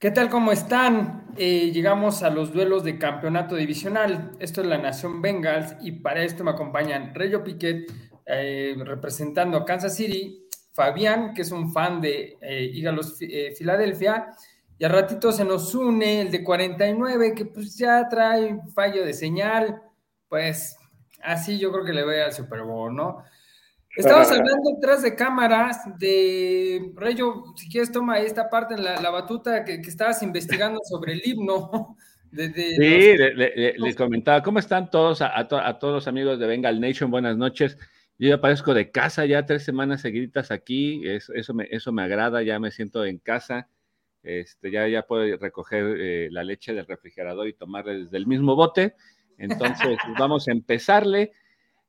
¿Qué tal? ¿Cómo están? Eh, llegamos a los duelos de campeonato divisional. Esto es la Nación Bengals y para esto me acompañan Reyo Piquet eh, representando a Kansas City, Fabián, que es un fan de eh, Eagles Filadelfia, y a ratito se nos une el de 49, que pues ya trae fallo de señal, pues así yo creo que le voy al Super Bowl, ¿no? Estamos hablando detrás de cámaras de Rayo, si quieres toma esta parte en la, batuta que, estabas investigando sobre el himno. sí, les comentaba, ¿cómo están todos? A, todos los amigos de Bengal Nation, buenas noches. Yo ya aparezco de casa ya tres semanas seguiditas aquí, eso, me, eso me agrada, ya me siento en casa. Este, ya, ya puedo recoger eh, la leche del refrigerador y tomarla desde el mismo bote. Entonces, vamos a empezarle.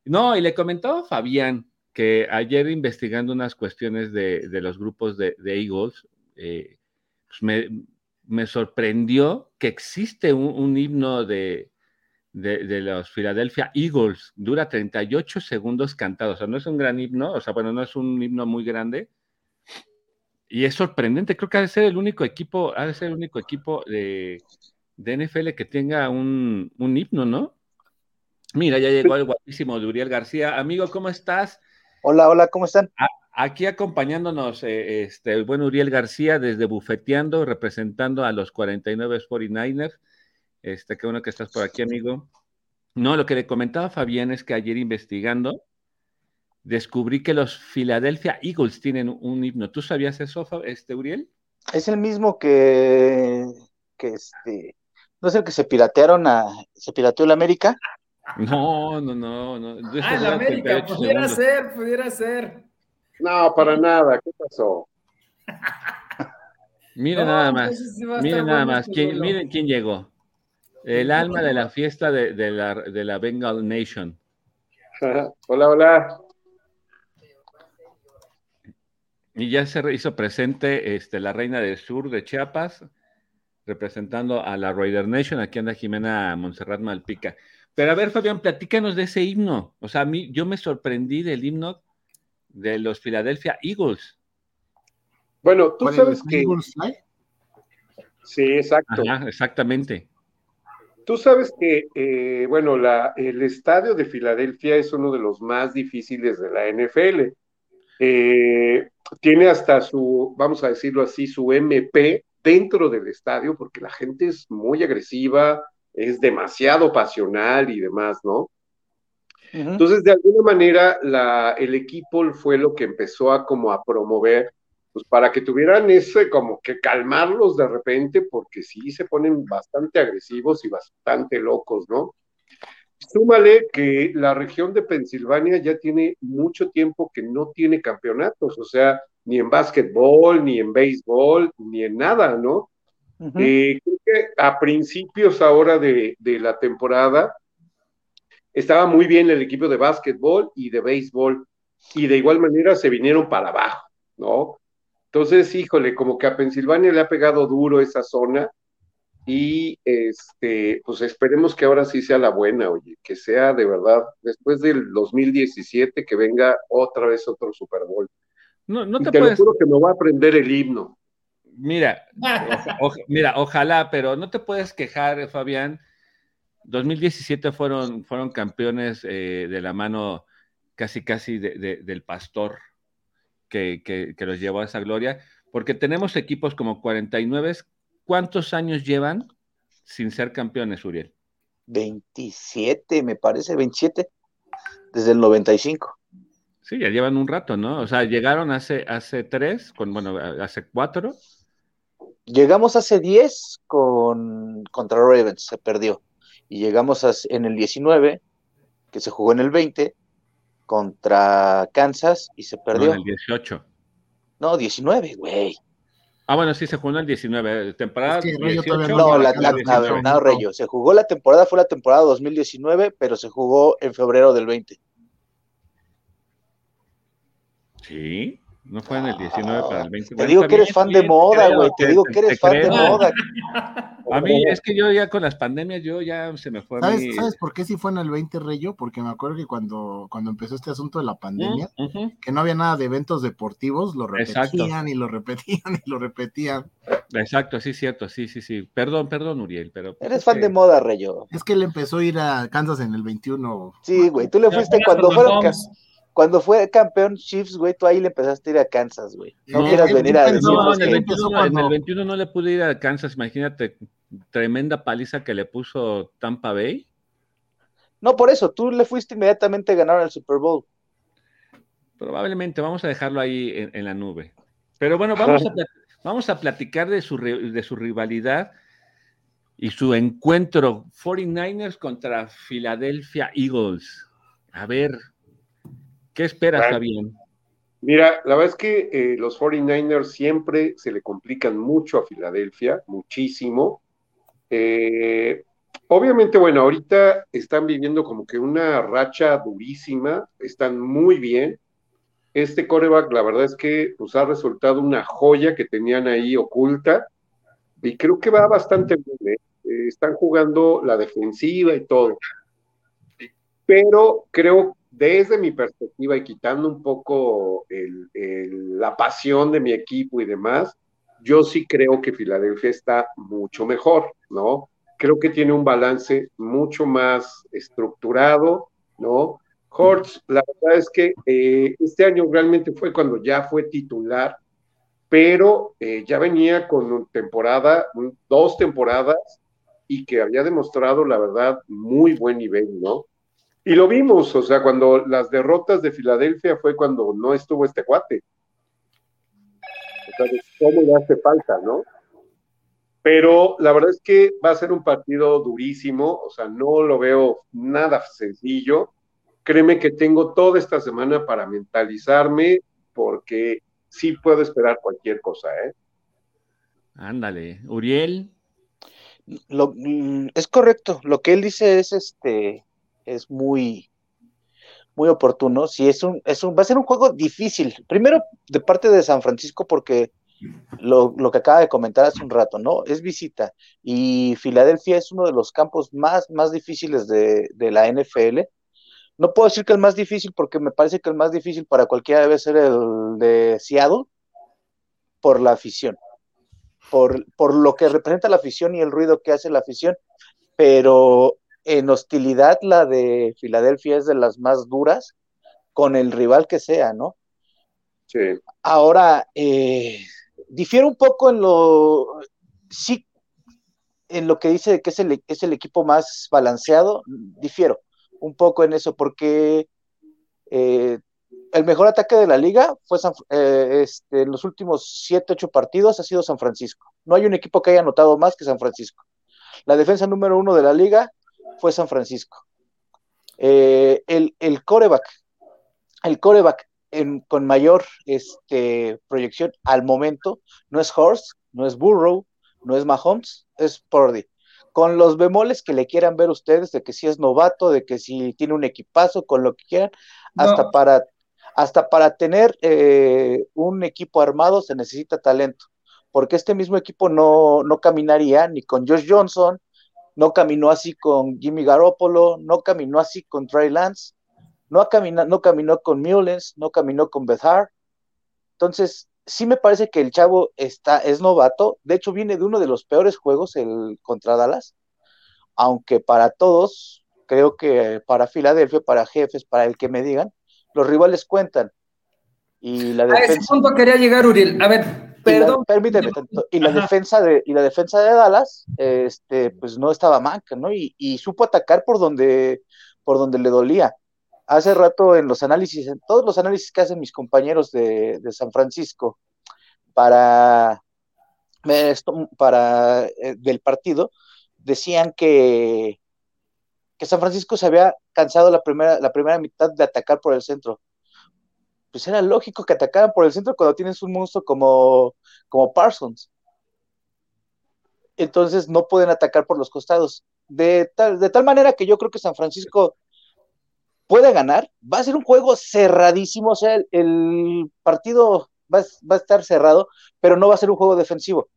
No, y le comentaba a Fabián, que ayer investigando unas cuestiones de, los grupos de, Eagles, eh, pues me, sorprendió que existe un, himno de, de, los Philadelphia Eagles, dura 38 segundos cantados, o sea, no es un gran himno, o sea, bueno, no es un himno muy grande, y es sorprendente, creo que ha de ser el único equipo, ha de ser el único equipo de, NFL que tenga un, un himno, ¿no? Mira, ya llegó el guapísimo de Uriel García. Amigo, ¿cómo estás? Hola, hola, ¿cómo están? Aquí acompañándonos eh, este, el buen Uriel García desde Bufeteando, representando a los 49 49ers. Este, qué bueno que estás por aquí, amigo. No, lo que le comentaba Fabián es que ayer investigando descubrí que los Philadelphia Eagles tienen un himno. ¿Tú sabías eso, este, Uriel? Es el mismo que, que este, no es el que se piratearon a, se pirateó la América. No, no, no, no. Ah, en América, pudiera ser, pudiera ser. No, para nada, ¿qué pasó? miren nada más, miren nada más, miren quién llegó. El alma de la fiesta de, la, de la Bengal Nation. hola, hola. Y ya se hizo presente este, la reina del sur de Chiapas, representando a la Raider Nation. Aquí anda Jimena Montserrat Malpica. Pero a ver, Fabián, platícanos de ese himno. O sea, a mí, yo me sorprendí del himno de los Philadelphia Eagles. Bueno, tú sabes que. Sí, exacto. exactamente. Tú sabes que, eh, bueno, la, el estadio de Filadelfia es uno de los más difíciles de la NFL. Eh, tiene hasta su, vamos a decirlo así, su MP dentro del estadio, porque la gente es muy agresiva, es demasiado pasional y demás, ¿no? Entonces, de alguna manera, la, el equipo fue lo que empezó a como a promover, pues para que tuvieran ese, como que calmarlos de repente, porque sí se ponen bastante agresivos y bastante locos, ¿no? Súmale que la región de Pensilvania ya tiene mucho tiempo que no tiene campeonatos, o sea, ni en básquetbol, ni en béisbol, ni en nada, ¿no? Eh, creo que a principios ahora de, la temporada estaba muy bien el equipo de básquetbol y de béisbol, y de igual manera se vinieron para abajo, ¿no? Entonces, híjole, como que a Pensilvania le ha pegado duro esa zona, y este, pues esperemos que ahora sí sea la buena, oye, que sea de verdad, después del 2017, que venga otra vez otro Super Bowl. No, no te, puedes... que me voy a aprender el himno. Mira, mira, ojalá, pero no te puedes quejar, Fabián. 2017 fueron, fueron campeones eh, de la mano casi, casi del pastor que, que, los llevó a esa gloria, porque tenemos equipos como 49. ¿Cuántos años llevan sin ser campeones, Uriel? 27, me parece, 27, desde el 95. Sí, ya llevan un rato, ¿no? O sea, llegaron hace, hace tres, con, bueno, hace cuatro, Llegamos hace 10 con, contra Ravens, se perdió. Y llegamos en el 19, que se jugó en el 20, contra Kansas y se perdió. en el 18. No, 19, güey. Ah, bueno, sí, se jugó en el 19. Temporada no, la, no, Reyo. Se jugó la temporada, fue la temporada 2019, pero se jugó en febrero del 20. Sí. No fue en el 19 para el 20. Te digo que eres fan de moda, güey. Te digo que eres fan de moda. A mí es que yo ya con las pandemias, yo ya se me fue. ¿Sabes, ¿sabes por qué sí fue en el 20, Reyo? Porque me acuerdo que cuando, cuando empezó este asunto de la pandemia, que no había nada de eventos deportivos, lo repetían y lo repetían y lo repetían. Exacto, sí, cierto, sí, sí, sí. Perdón, perdón, Uriel, pero. Eres fan de moda, Rayo. Es que él empezó a ir a Kansas en el 21. Sí, güey, tú le fuiste cuando fueron. Cuando fue campeón Chiefs, güey, tú ahí le empezaste a ir a Kansas, güey. No, quieras venir a decir. No, en el, 21, en el 21 no le pude ir a Kansas, imagínate, tremenda paliza que le puso Tampa Bay. No, por eso, tú le fuiste inmediatamente a ganar el Super Bowl. Probablemente, vamos a dejarlo ahí en, la nube. Pero bueno, vamos a, vamos a platicar de su, de su rivalidad y su encuentro 49ers contra Philadelphia Eagles. A ver, ¿qué esperas, Fabián? Mira, la verdad es que eh, los 49ers siempre se le complican mucho a Filadelfia, muchísimo. Eh, obviamente, bueno, ahorita están viviendo como que una racha durísima, están muy bien, este coreback, la verdad es que pues, ha resultado una joya que tenían ahí oculta y creo que va bastante bien. ¿eh? Eh, están jugando la defensiva y todo. Pero creo, desde mi perspectiva y quitando un poco la pasión de mi equipo y demás, yo sí creo que Filadelfia está mucho mejor, ¿no? Creo que tiene un balance mucho más estructurado, ¿no? Hortz, la verdad es que eh, este año realmente fue cuando ya fue titular, pero eh, ya venía con temporada, dos temporadas, y que había demostrado, la verdad, muy buen nivel, ¿no? Y lo vimos, o sea, cuando las derrotas de Filadelfia fue cuando no estuvo este cuate. O sea, cómo le hace falta, ¿no? Pero la verdad es que va a ser un partido durísimo, o sea, no lo veo nada sencillo créeme que tengo toda esta semana para mentalizarme porque sí puedo esperar cualquier cosa, ¿eh? Ándale, Uriel. Lo, mm, es correcto, lo que él dice es este es muy muy oportuno. Si es un, es un, va a ser un juego difícil. Primero, de parte de San Francisco, porque lo, lo, que acaba de comentar hace un rato, ¿no? Es visita. Y Filadelfia es uno de los campos más, más difíciles de, de la NFL. No puedo decir que el más difícil, porque me parece que el más difícil para cualquiera debe ser el de Seattle, por la afición, por, por lo que representa la afición y el ruido que hace la afición, pero en hostilidad la de Filadelfia es de las más duras, con el rival que sea, ¿no? Sí. Ahora, eh, difiere un poco en lo, sí, en lo que dice que es el, es el equipo más balanceado, difiero un poco en eso, porque eh, el mejor ataque de la liga fue eh, este, en los últimos 7, 8 partidos ha sido San Francisco. No hay un equipo que haya anotado más que San Francisco. La defensa número uno de la liga fue San Francisco. Eh, el, el, coreback, el coreback con mayor este, proyección al momento no es Horst, no es Burrow, no es Mahomes, es Purdy con los bemoles que le quieran ver ustedes, de que si es novato, de que si tiene un equipazo, con lo que quieran, hasta para hasta para tener eh, un equipo armado se necesita talento, porque este mismo equipo no, no caminaría ni con Josh Johnson, no caminó así con Jimmy Garoppolo, no caminó así con Trey Lance, no, caminó, no caminó con Mullens, no caminó con Bethard. Entonces, sí me parece que el chavo está, es novato, de hecho viene de uno de los peores juegos, el contra Dallas, aunque para todos, creo que para Filadelfia, para jefes, para el que me digan, los rivales cuentan. Y la defensa, a ese punto quería llegar, Uriel. A ver, perdón. permíteme, y la defensa de, y la defensa de Dallas, este, pues no estaba manca, ¿no? Y, y supo atacar por donde, por donde le dolía hace rato en los análisis, en todos los análisis que hacen mis compañeros de, San Francisco para, para eh, del partido, decían que, que San Francisco se había cansado la primera, la primera mitad de atacar por el centro. Pues era lógico que atacaran por el centro cuando tienes un monstruo como, como Parsons. Entonces no pueden atacar por los costados. De tal, de tal manera que yo creo que San Francisco puede ganar, va a ser un juego cerradísimo, o sea, el, partido va, a estar cerrado, pero no va a ser un juego defensivo.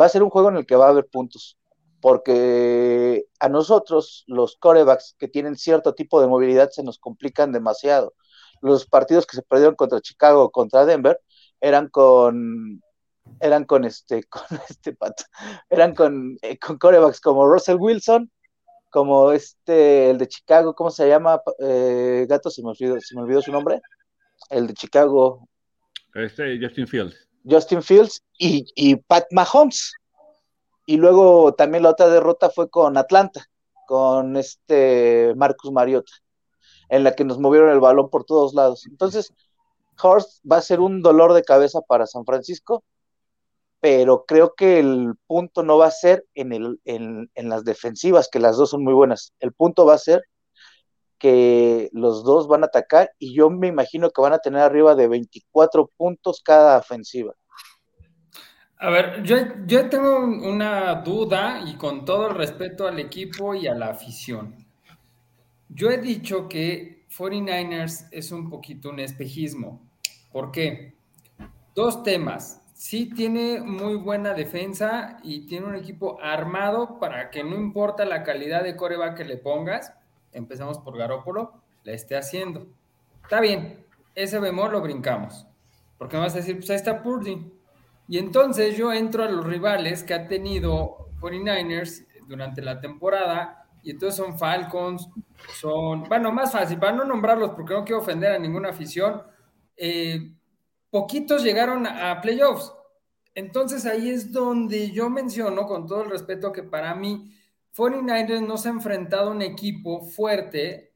Va a ser un juego en el que va a haber puntos, porque a nosotros, los corebacks que tienen cierto tipo de movilidad, se nos complican demasiado. Los partidos que se perdieron contra Chicago, contra Denver, eran con eran con este, con este pato, eran con, eh, con corebacks como Russell Wilson, como este, el de Chicago, ¿cómo se llama? Eh, gato, se me, olvidó, se me olvidó su nombre. El de Chicago. Este, Justin Fields. Justin Fields y, y Pat Mahomes. Y luego también la otra derrota fue con Atlanta, con este Marcus Mariota, en la que nos movieron el balón por todos lados. Entonces, Horst va a ser un dolor de cabeza para San Francisco, pero creo que el punto no va a ser en, el, en, en las defensivas, que las dos son muy buenas. El punto va a ser que los dos van a atacar y yo me imagino que van a tener arriba de 24 puntos cada ofensiva. A ver, yo, yo tengo una duda y con todo el respeto al equipo y a la afición. Yo he dicho que 49ers es un poquito un espejismo. ¿Por qué? Dos temas. Sí tiene muy buena defensa y tiene un equipo armado para que no importa la calidad de coreback que le pongas, empezamos por Garópolo, la esté haciendo. Está bien, ese bemol lo brincamos. Porque me vas a decir, pues ahí está Purdy y entonces yo entro a los rivales que ha tenido 49ers durante la temporada, y entonces son Falcons, son, bueno, más fácil, para no nombrarlos porque no quiero ofender a ninguna afición, eh, poquitos llegaron a playoffs. Entonces ahí es donde yo menciono, con todo el respeto, que para mí 49ers no se ha enfrentado a un equipo fuerte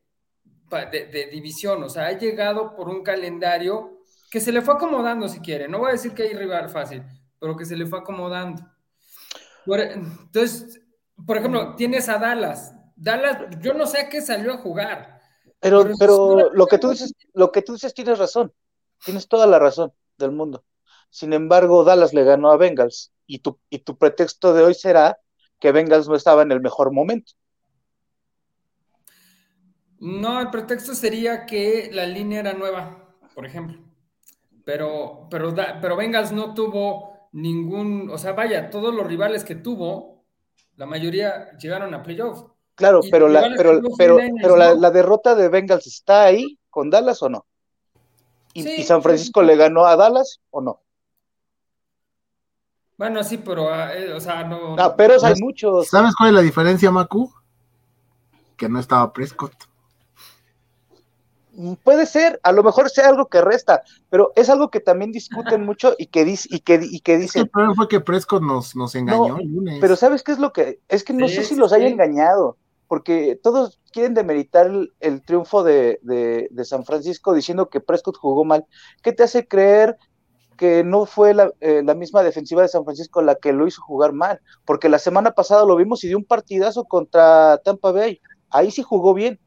de, de división, o sea, ha llegado por un calendario que se le fue acomodando si quiere. No voy a decir que hay rival fácil, pero que se le fue acomodando. entonces, por ejemplo, tienes a Dallas. Dallas, yo no sé a qué salió a jugar. Pero, pero, lo que tú dices, lo que tú dices tienes razón. Tienes toda la razón del mundo. Sin embargo, Dallas le ganó a Bengals y tu, y tu pretexto de hoy será que Bengals no estaba en el mejor momento. No, el pretexto sería que la línea era nueva, por ejemplo pero, pero, pero Bengals no tuvo ningún, o sea, vaya, todos los rivales que tuvo, la mayoría llegaron a playoffs. Claro, pero, la, pero, pero, pero la, derrota de Bengals está ahí con Dallas o no? ¿Y, San Francisco le ganó a Dallas o no? Bueno, sí, pero, ah, eh, o sea, no. Ah, pero hay muchos. ¿Sabes cuál es la diferencia, Macu? Que no estaba Prescott. Puede ser, a lo mejor sea algo que resta, pero es algo que también discuten mucho y que, dice y que, y que dicen. el problema fue que Prescott nos, nos engañó el lunes. Pero ¿sabes qué es lo que? Es que no sé si los haya engañado, porque todos quieren demeritar el, triunfo de, de, San Francisco diciendo que Prescott jugó mal. ¿Qué te hace creer que no fue la, eh, la, misma defensiva de San Francisco la que lo hizo jugar mal? Porque la semana pasada lo vimos y dio un partidazo contra Tampa Bay. Ahí sí jugó bien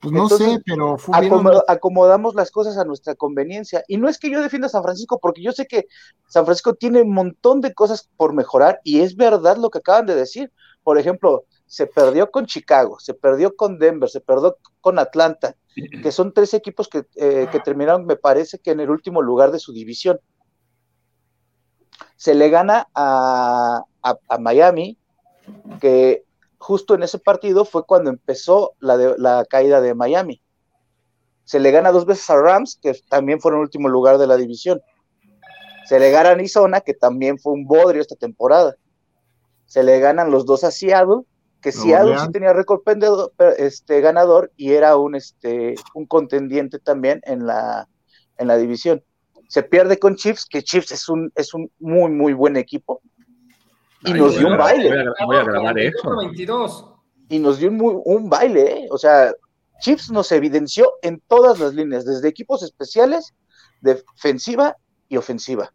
pues no sé, pero acomodamos las cosas a nuestra conveniencia. Y no es que yo defienda a San Francisco, porque yo sé que San Francisco tiene un montón de cosas por mejorar y es verdad lo que acaban de decir. Por ejemplo, se perdió con Chicago, se perdió con Denver, se perdió con Atlanta, que son tres equipos que, eh, que terminaron, me parece que en el último lugar de su división. Se le gana a, a Miami, que justo en ese partido fue cuando empezó la, la caída de Miami. Se le gana dos veces a Rams, que también fueron el último lugar de la división. Se le gana a Arizona, que también fue un bodrio esta temporada. Se le ganan los dos a Seattle, que Seattle sí tenía récord este, ganador y era un, este, un contendiente también en la, en la división. Se pierde con Chiefs, que Chiefs es un, es un muy, muy buen equipo y nos dio un baile. Voy a, grabar eso. Y nos dio un, un baile, ¿eh? O sea, Chips nos evidenció en todas las líneas, desde equipos especiales, defensiva y ofensiva.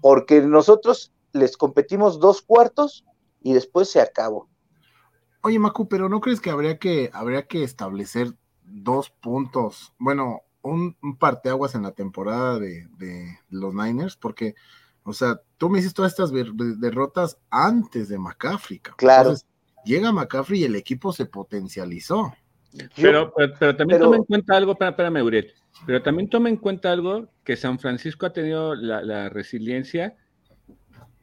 Porque nosotros les competimos dos cuartos y después se acabó. Oye, Macu, pero ¿no crees que habría que, habría que establecer dos puntos? Bueno, un, un parteaguas en la temporada de, de los Niners, porque o sea, tú me hiciste todas estas derrotas antes de McCaffrey. Claro. llega McCaffrey y el equipo se potencializó. Pero, pero, también toma en cuenta algo, para, espérame, Uriel, pero también toma en cuenta algo que San Francisco ha tenido la, resiliencia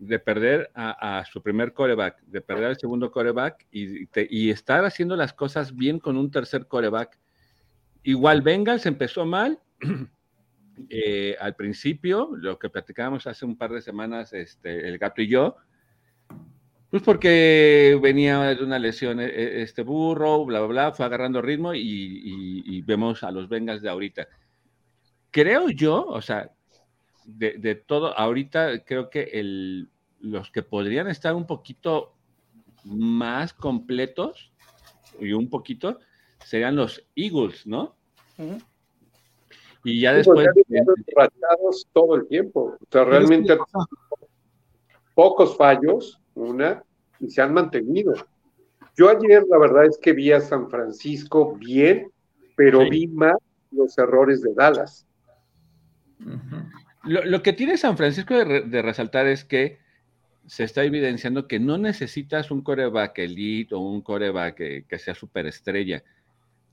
de perder a, su primer coreback, de perder al segundo coreback y, y, estar haciendo las cosas bien con un tercer coreback. Igual Bengals empezó mal, eh, al principio, lo que platicábamos hace un par de semanas, este, el gato y yo, pues porque venía de una lesión e, e, este burro, bla, bla, bla, fue agarrando ritmo y, vemos a los Bengals de ahorita. Creo yo, o sea, de, todo, ahorita creo que el, los que podrían estar un poquito más completos y un poquito serían los Eagles, ¿no? Y ya pues, después. Pues, todo el tiempo. O sea, realmente pocos fallos, una, y se han mantenido. Yo ayer, la verdad es que vi a San Francisco bien, pero vi más los errores de Dallas. Lo, que tiene San Francisco de, resaltar es que se está evidenciando que no necesitas un coreback elite o un coreback que, que sea superestrella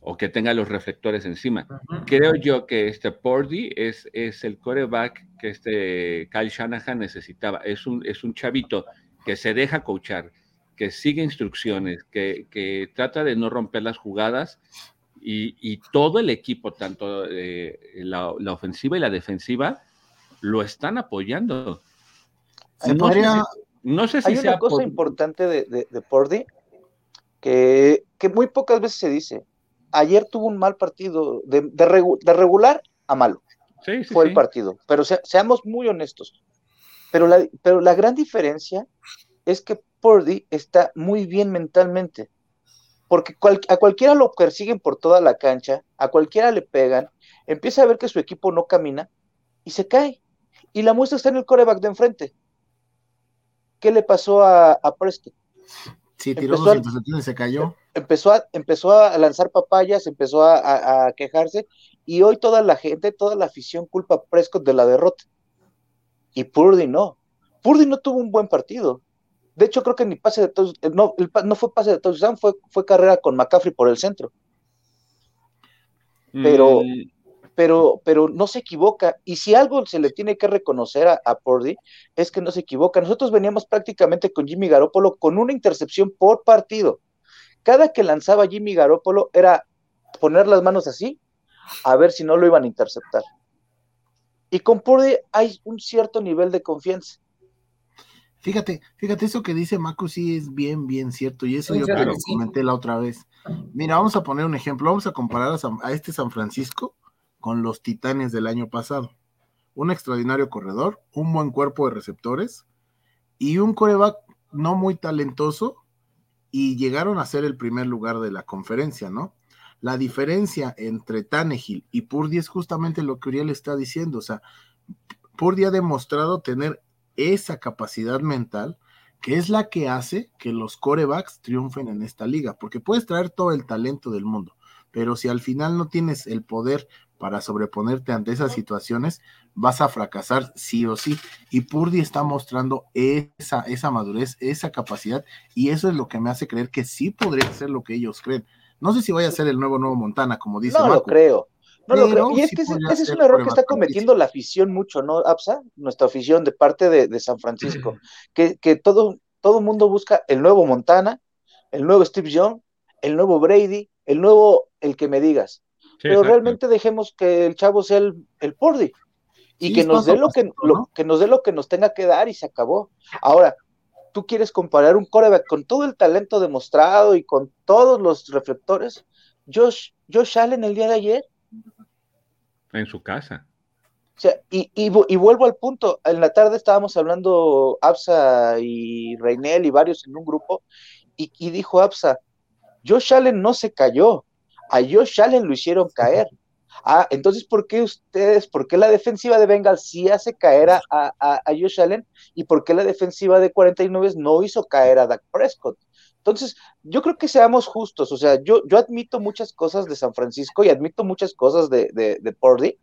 o que tenga los reflectores encima. Creo yo que este Pordy es, es el coreback que este Kyle Shanahan necesitaba. Es un, es un chavito que se deja coachar, que sigue instrucciones, que, trata de no romper las jugadas y, todo el equipo, tanto eh, la, ofensiva y la defensiva, lo están apoyando. no, sé si, Hay una cosa importante de, de, Pordy que, que muy pocas veces se dice ayer tuvo un mal partido, de, regular a malo. Sí, fue el partido. Pero seamos muy honestos. Pero la, pero la gran diferencia es que Purdy está muy bien mentalmente. Porque a cualquiera lo persiguen por toda la cancha, a cualquiera le pegan, empieza a ver que su equipo no camina y se cae. Y la muestra está en el coreback de enfrente. ¿Qué le pasó a, a Preston? Sí, tiró dos intercepciones y se cayó. Empezó a, empezó a lanzar papayas, empezó a, quejarse, y hoy toda la gente, toda la afición culpa a Prescott de la derrota. Y Purdy no. Purdy no tuvo un buen partido. De hecho, creo que ni pase de todos, no, no fue pase de touchdown, fue, fue carrera con McCaffrey por el centro. Pero, mm pero, pero no se equivoca. Y si algo se le tiene que reconocer a, a es que no se equivoca. Nosotros veníamos prácticamente con Jimmy Garoppolo con una intercepción por partido. Cada que lanzaba Jimmy Garoppolo era poner las manos así, a ver si no lo iban a interceptar. Y con Purdy hay un cierto nivel de confianza. Fíjate, fíjate, eso que dice Macu sí es bien, bien cierto, y eso yo lo comenté la otra vez. Mira, vamos a poner un ejemplo, vamos a comparar a este San Francisco con los Titanes del año pasado. Un extraordinario corredor, un buen cuerpo de receptores y un coreback no muy talentoso y llegaron a ser el primer lugar de la conferencia, ¿no? La diferencia entre Tannehill y Purdy es justamente lo que Uriel está diciendo, o sea, Purdy ha demostrado tener esa capacidad mental que es la que hace que los corebacks triunfen en esta liga, porque puedes traer todo el talento del mundo, pero si al final no tienes el poder para sobreponerte ante esas situaciones, vas a fracasar sí o sí. Y Purdy está mostrando esa, esa madurez, esa capacidad, y eso es lo que me hace creer que sí podría ser lo que ellos creen. No sé si vaya a ser el nuevo Nuevo Montana, como dice. No lo creo. No lo creo. Y es que ese, es un error que está cometiendo la afición mucho, ¿no, Absa? Nuestra afición de parte de, San Francisco. que, que todo, todo mundo busca el nuevo Montana, el nuevo Steve Young, el nuevo Brady, el nuevo, el que me digas pero realmente dejemos que el chavo sea el, el Purdy y que nos dé lo que, que nos dé lo que nos tenga que dar y se acabó. Ahora, tú quieres comparar un coreback con todo el talento demostrado y con todos los reflectores, Josh, Josh Allen el día de ayer. En su casa. O sea, y, y, vuelvo al punto, en la tarde estábamos hablando Absa y Reinel y varios en un grupo, y, y dijo Absa, Josh Allen no se cayó, a Josh Allen lo hicieron caer. Ah, entonces, ¿por qué ustedes, por qué la defensiva de Bengals sí hace caer a, a, Josh Allen y por qué la defensiva de 49 no hizo caer a Dak Prescott? Entonces, yo creo que seamos justos, o sea, yo, yo admito muchas cosas de San Francisco y admito muchas cosas de, de, de Purdy,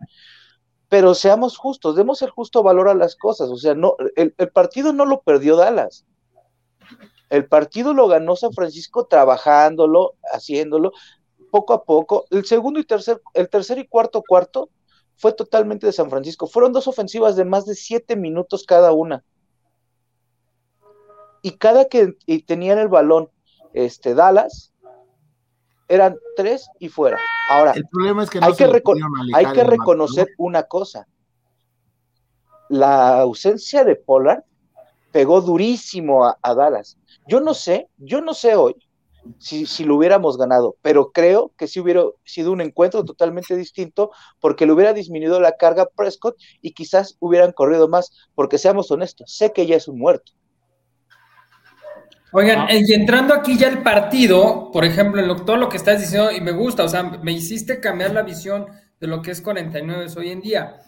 pero seamos justos, demos el justo valor a las cosas, o sea, no, el, el partido no lo perdió Dallas, el partido lo ganó San Francisco trabajándolo, haciéndolo, poco a poco. El segundo y tercer, el tercer y cuarto cuarto fue totalmente de San Francisco. Fueron dos ofensivas de más de siete minutos cada una. Y cada que tenían el balón, este, Dallas, eran tres y fuera, Ahora, El problema es que no hay que, hay que reconocer una cosa. La ausencia de Pollard pegó durísimo a, a Dallas. Yo no sé, yo no sé hoy si, si lo hubiéramos ganado, pero creo que sí hubiera sido un encuentro totalmente distinto porque le hubiera disminuido la carga a Prescott y quizás hubieran corrido más, porque seamos honestos, sé que ya es un muerto. Oigan, Ah. y entrando aquí ya el partido, por ejemplo, en lo- todo lo que estás diciendo, y me gusta, o sea, me hiciste cambiar la visión de lo que es 49 hoy en día.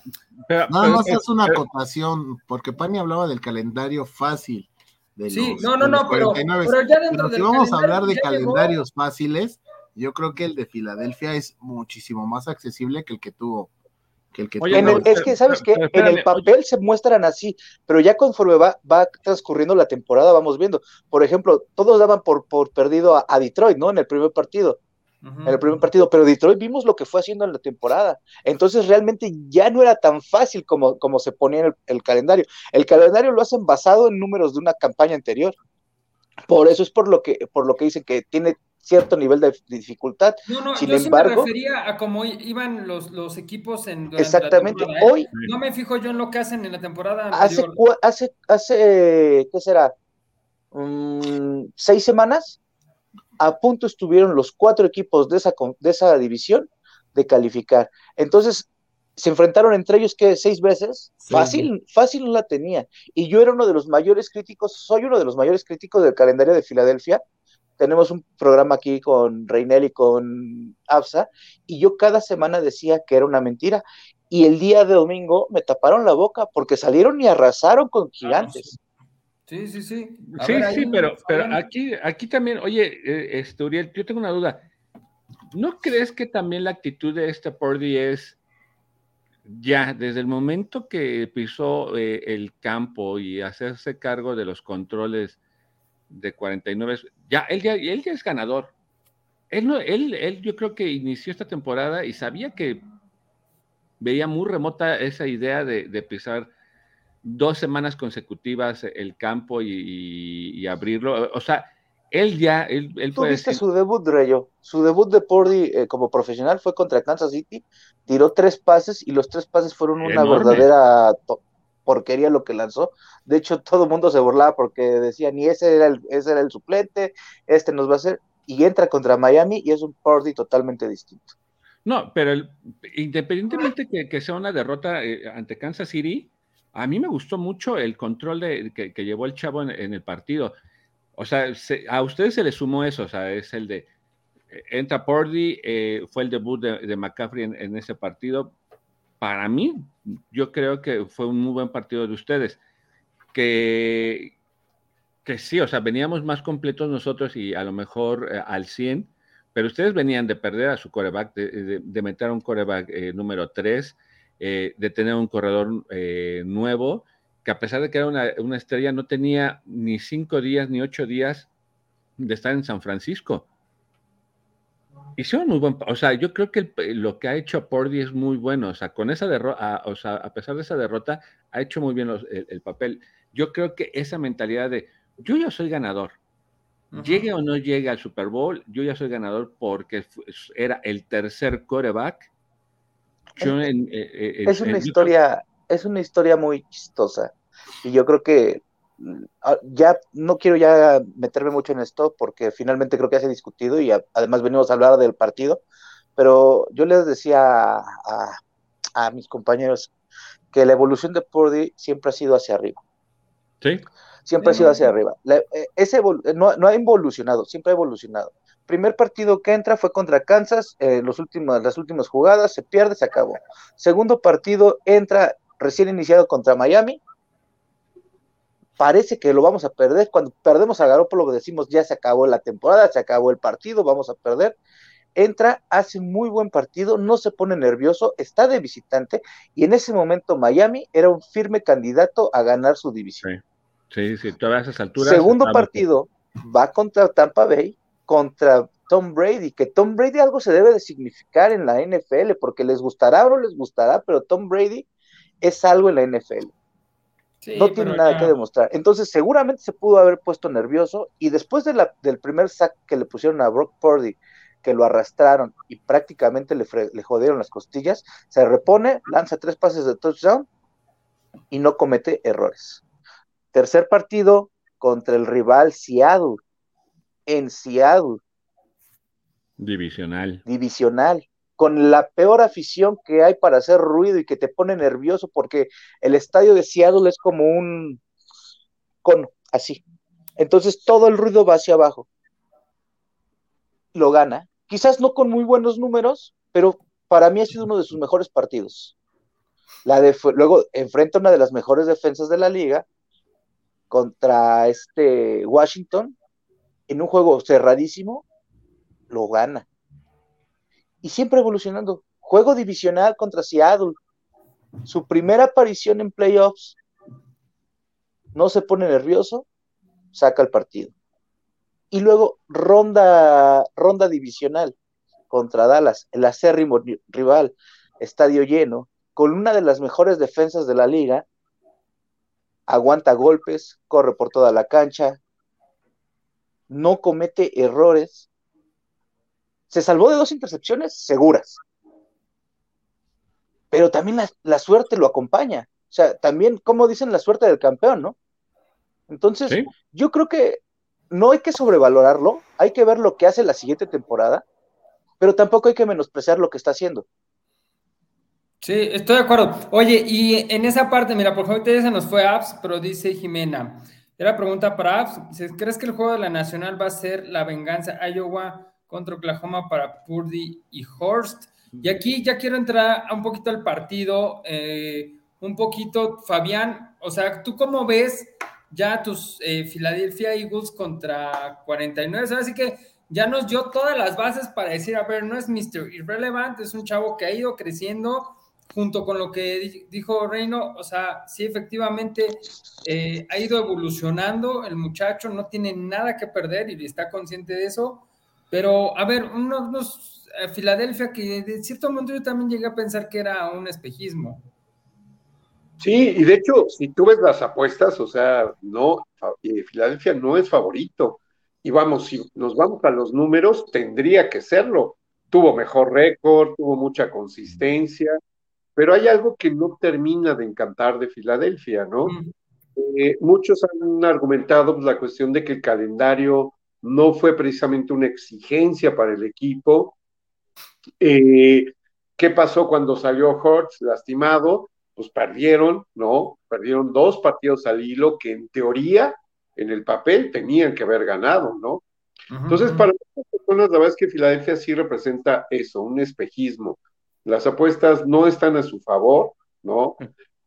Pero- Nada pero- más es una pero- acotación, porque Pani hablaba del calendario fácil. De Sí, los, no, no, de los no, pero, 49. pero ya dentro Pero si del vamos a hablar de llegó- calendarios fáciles, yo creo que el de Filadelfia es muchísimo más accesible que el que tuvo. Que el que Oye, En tuvo. el- es que, ¿sabes qué? En el papel se muestran así, pero ya conforme va, va transcurriendo la temporada, vamos viendo. Por ejemplo, todos daban por, por perdido a, a Detroit, ¿no? En el primer partido. En el primer partido, pero Detroit vimos lo que fue haciendo en la temporada. Entonces realmente ya no era tan fácil como, como se ponía en el, el calendario. El calendario lo hacen basado en números de una campaña anterior. Por eso es por lo que, por lo que dicen que tiene cierto nivel de dificultad. No, no, Sin yo sí embargo- me refería a cómo iban los, los equipos en Exactamente. la temporada, ¿eh? Hoy, No me fijo yo en lo que hacen en la temporada hace, anterior. hace, hace, ¿qué será? Mm, seis semanas, a punto estuvieron los cuatro equipos de esa, de esa división de calificar. Entonces, se enfrentaron entre ellos que seis veces, Sí. fácil, fácil no la tenía. Y yo era uno de los mayores críticos, soy uno de los mayores críticos del calendario de Filadelfia. Tenemos un programa aquí con Reinel y con Absa, y yo cada semana decía que era una mentira. Y el día de domingo me taparon la boca porque salieron y arrasaron con gigantes. Sí, sí, sí. A Sí, ver, sí, pero, pero aquí, aquí también, oye, eh, este, Uriel, yo tengo una duda. ¿No crees que también la actitud de este Purdy es ya desde el momento que pisó eh, el campo y hacerse cargo de los controles de 49, ya él ya, él ya es ganador. Él, no, él, él yo creo que inició esta temporada y sabía que veía muy remota esa idea de, de pisar dos semanas consecutivas el campo y, y- y abrirlo. O sea, él ya, él, él ¿Tú puede viste decir- su debut, Rayo? Su debut de Purdy eh, como profesional fue contra Kansas City, tiró tres pases y los tres pases fueron una Enorme. verdadera porquería lo que lanzó. De hecho, todo el mundo se burlaba porque decía, ni ese era, el, ese era el suplente, este nos va a hacer. Y entra contra Miami y es un Purdy totalmente distinto. No, pero el- independientemente que, que sea una derrota eh, ante Kansas City, a mí me gustó mucho el control que, llevó el chavo en, el partido. O sea, se- a ustedes se les sumó eso, o sea, es el de eh, entra Purdy, eh, fue el debut de, de McCaffrey en, ese partido. Para mí, yo creo que fue un muy buen partido de ustedes. Que, que sí, o sea, veníamos más completos nosotros y a lo mejor eh, al 100, pero ustedes venían de perder a su coreback, de, de- de meter a un coreback número 3, de tener un corredor eh, nuevo, que a pesar de que era una, una estrella, no tenía ni cinco días ni ocho días de estar en San Francisco. Hicieron muy buen, o sea, yo creo que el- lo que ha hecho Pordy es muy bueno, o sea, con esa derrota, o sea, a pesar de esa derrota, ha hecho muy bien los- el, el papel. Yo creo que esa mentalidad de, yo ya soy ganador, llegue o no llegue al Super Bowl, yo ya soy ganador porque era el tercer coreback. Yo eh, eh, Es en- una historia, es una historia muy chistosa. Y yo creo que mm, ya no quiero ya meterme mucho en esto porque finalmente creo que ya se ha discutido y a- además venimos a hablar del partido, pero yo les decía a, a- a mis compañeros que la evolución de Purdy siempre ha sido hacia arriba, Sí, siempre ha sido no, hacia arriba. La- eh, ese no, no ha evolucionado, siempre ha evolucionado. Primer partido que entra fue contra Kansas, eh, los últimos, las últimas jugadas, se pierde, se acabó. Segundo partido entra recién iniciado contra Miami. Parece que lo vamos a perder. Cuando perdemos a Garoppolo decimos ya se acabó la temporada, se acabó el partido, vamos a perder. Entra, hace muy buen partido, no se pone nervioso, está de visitante y en ese momento Miami era un firme candidato a ganar su división. sí, sí, todavía a esas alturas. Segundo partido va contra Tampa Bay, contra Tom Brady, que Tom Brady algo se debe de significar en la NFL, porque les gustará o no les gustará, pero Tom Brady es algo en la NFL. Sí, no tiene nada que demostrar. Entonces, seguramente se pudo haber puesto nervioso y después de la, del primer sack que le pusieron a Brock Purdy que lo arrastraron y prácticamente le, le jodieron las costillas, se repone, lanza tres pases de touchdown y no comete errores. Tercer partido contra el rival Seattle, en Seattle. Divisional. Divisional con la peor afición que hay para hacer ruido y que te pone nervioso porque el estadio de Seattle es como un cono, así. Entonces todo el ruido va hacia abajo. Lo gana. Quizás no con muy buenos números, pero para mí ha sido uno de sus mejores partidos. La de, luego enfrenta una de las mejores defensas de la liga contra este Washington en un juego cerradísimo, lo gana y siempre evolucionando. Juego divisional contra Seattle. Su primera aparición en playoffs. No se pone nervioso, saca el partido. Y luego ronda, ronda divisional contra Dallas, el acérrimo rival, estadio lleno, con una de las mejores defensas de la liga, aguanta golpes, corre por toda la cancha, no comete errores, se salvó de dos intercepciones seguras. Pero también la, suerte lo acompaña. O sea, también, como dicen, la suerte del campeón, ¿no? Entonces, yo creo que no hay que sobrevalorarlo, hay que ver lo que hace la siguiente temporada, pero tampoco hay que menospreciar lo que está haciendo. Sí, estoy de acuerdo. Oye, y en esa parte, mira, por favor, se nos fue Apps, pero dice Jimena, era pregunta para Apps, ¿crees que el juego de la Nacional va a ser la venganza Iowa contra Oklahoma para Purdy y Horst. Y aquí ya quiero entrar un poquito al partido, eh, un poquito, Fabián, o sea, ¿tú cómo ves ya tus eh, Philadelphia Eagles contra 49? Así que ya nos dio todas las bases para decir, a ver, no es Mr. Irrelevant, es un chavo que ha ido creciendo junto con lo que dijo Reino, o sea, sí, efectivamente eh, ha ido evolucionando, el muchacho no tiene nada que perder y está consciente de eso. Pero, a ver, unos, eh, Filadelfia que de cierto modo yo también llegué a pensar que era un espejismo. Sí, y de hecho, si tú ves las apuestas, o sea, no, Filadelfia no es favorito. Y vamos, si nos vamos a los números, tendría que serlo. Tuvo mejor récord, tuvo mucha consistencia, pero hay algo que no termina de encantar de Filadelfia, ¿no? Eh, muchos han argumentado pues, la cuestión de que el calendario no fue precisamente una exigencia para el equipo. Eh, ¿Qué pasó cuando salió Hortz lastimado? Pues perdieron, ¿no? Perdieron dos partidos al hilo que en teoría, en el papel, tenían que haber ganado, ¿no? Entonces, para muchas personas, la verdad es que Filadelfia sí representa eso, un espejismo. Las apuestas no están a su favor, ¿no?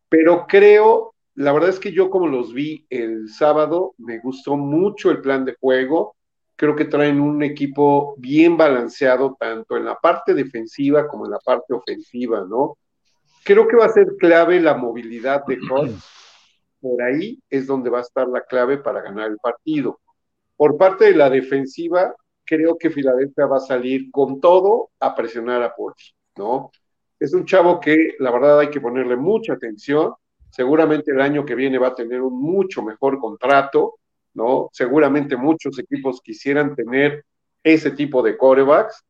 Pero creo, la verdad es que yo como los vi el sábado, me gustó mucho el plan de juego, creo que traen un equipo bien balanceado tanto en la parte defensiva como en la parte ofensiva, ¿no? Creo que va a ser clave la movilidad de Holt. Por ahí es donde va a estar la clave para ganar el partido. Por parte de la defensiva, creo que Filadelfia va a salir con todo a presionar a Porti, ¿no? Es un chavo que la verdad hay que ponerle mucha atención. Seguramente el año que viene va a tener un mucho mejor contrato ¿no? Seguramente muchos equipos quisieran tener ese tipo de corebacks,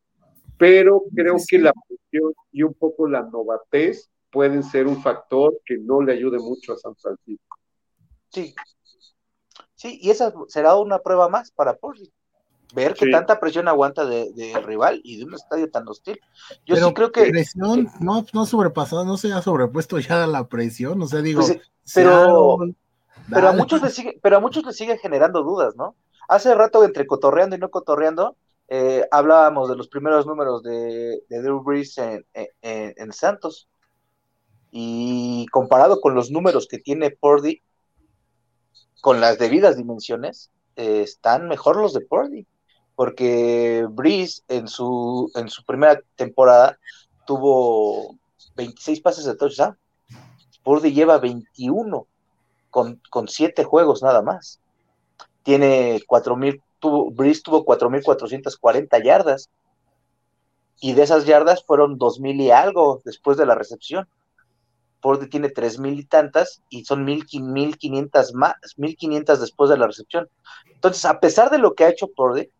pero creo que la presión y un poco la novatez pueden ser un factor que no le ayude mucho a San Francisco. Sí. Sí, y esa será una prueba más para Portland. Ver que tanta presión aguanta del de rival y de un estadio tan hostil. Yo sí creo que. Presión no, no sobrepasado, no se ha sobrepuesto ya la presión, o sea, digo. Pues, pero, pero a muchos le sigue, pero a muchos le sigue generando dudas, ¿no? Hace rato, entre cotorreando y no cotorreando, eh, hablábamos de los primeros números de, de Drew Brees en, Santos. Y comparado con los números que tiene Purdy, con las debidas dimensiones, eh, están mejor los de Purdy. Porque Brees en su, en su primera temporada tuvo 26 pases de touchdown. Purdy lleva 21 con, con siete juegos nada más. Tiene cuatro mil, tuvo, Brice tuvo 4.440 yardas. Y de esas yardas fueron dos mil y algo después de la recepción. Pordy tiene tres mil y tantas y son mil, quinientas más, mil quinientas después de la recepción. Entonces, a pesar de lo que ha hecho Pordy,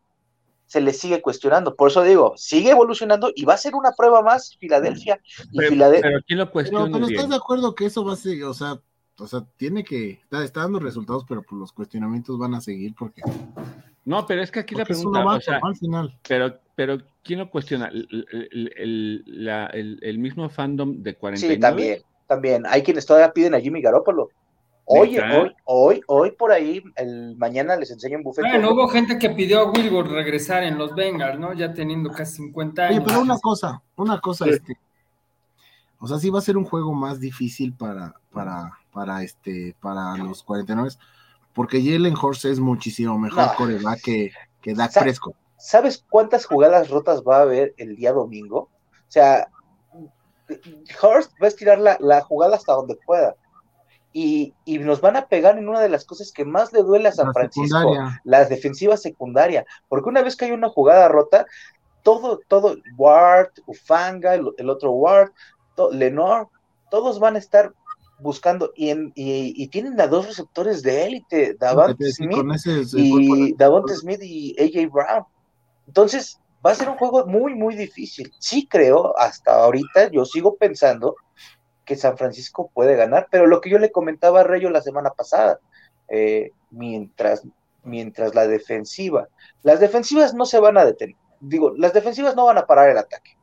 se le sigue cuestionando. Por eso digo, sigue evolucionando y va a ser una prueba más Filadelfia. Y Pero, Filadelfia pero ¿quién lo Pero, cuestiona pero bien? estás de acuerdo que eso va a ser, o sea, o sea, tiene que, está, está dando resultados, pero pues los cuestionamientos van a seguir porque, No, pero es que aquí la porque es un pregunta, novato, o sea, al final. pero, pero ¿quién lo cuestiona? ¿El, el- el- la- el- el mismo fandom de 49? Sí, también, también. Hay quienes todavía piden a Jimmy Garoppolo. Hoy, hoy, hoy, hoy por ahí, el mañana les enseño un bufete. Bueno, hubo gente que pidió a Wilbur regresar en los Bengals, ¿no? Ya teniendo casi 50 Oye, años. pero una cosa, una cosa, Sí. este, o sea, sí va a ser un juego más difícil para, para, para este, para los 49, porque Jalen Horst es muchísimo mejor No. coreback que, que Dak Sa- Prescott. ¿Sabes cuántas jugadas rotas va a haber el día domingo? O sea, Hurst va a estirar la, la jugada hasta donde pueda. Y, y nos van a pegar en una de las cosas que más le duele a San La Francisco, secundaria. la defensiva secundaria. Porque una vez que hay una jugada rota, todo, todo, Ward, Ufanga, el, el otro Ward, to- Lenore, todos van a estar buscando y, en, y, y tienen a dos receptores de élite, Davante Smith y Davonte Smith y AJ Brown. Entonces, va a ser un juego muy, muy difícil. Sí creo, hasta ahorita, yo sigo pensando que San Francisco puede ganar, pero lo que yo le comentaba a Rayo la semana pasada, eh, mientras, mientras la defensiva, las defensivas no se van a detener, digo, las defensivas no van a parar el ataque,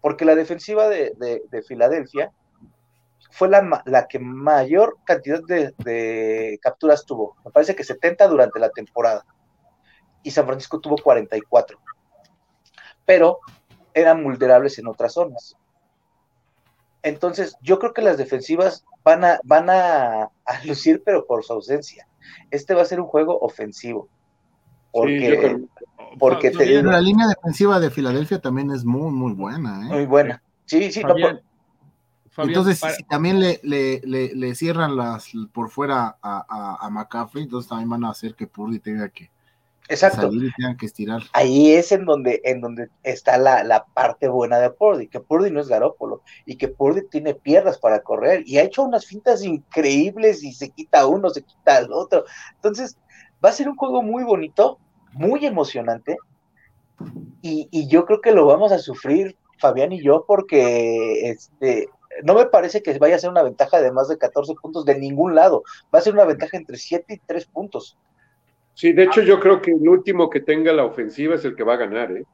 porque la defensiva de, de- de Filadelfia fue la, la que mayor cantidad de, de capturas tuvo, me parece que 70 durante la temporada, y San Francisco tuvo 44, pero eran vulnerables en otras zonas. Entonces, yo creo que las defensivas van a, van a, a lucir, pero por su ausencia. Este va a ser un juego ofensivo. Porque Sí, porque te Fabián, Pero la línea defensiva de Filadelfia también es muy, muy buena, ¿eh? muy buena. Sí, sí, no, Fabián, por- Fabián, entonces, para- si también le, le, le, le cierran las por fuera a, a, a McCaffrey, entonces también van a hacer que Purdy tenga que exacto. salir y tenga que estirar. Ahí es en donde, en donde está la, la parte buena de Purdy, que Purdy no es Garópolo y que Purdy tiene piernas para correr y ha hecho unas fintas increíbles y se quita uno, se quita al otro. Entonces, va a ser un juego muy bonito, muy emocionante y, y yo creo que lo vamos a sufrir Fabián y yo porque este, no me parece que vaya a ser una ventaja de más de 14 puntos de ningún lado, va a ser una ventaja entre 7 y 3 puntos. Sí, de hecho yo creo que el último que tenga la ofensiva es el que va a ganar, ¿eh?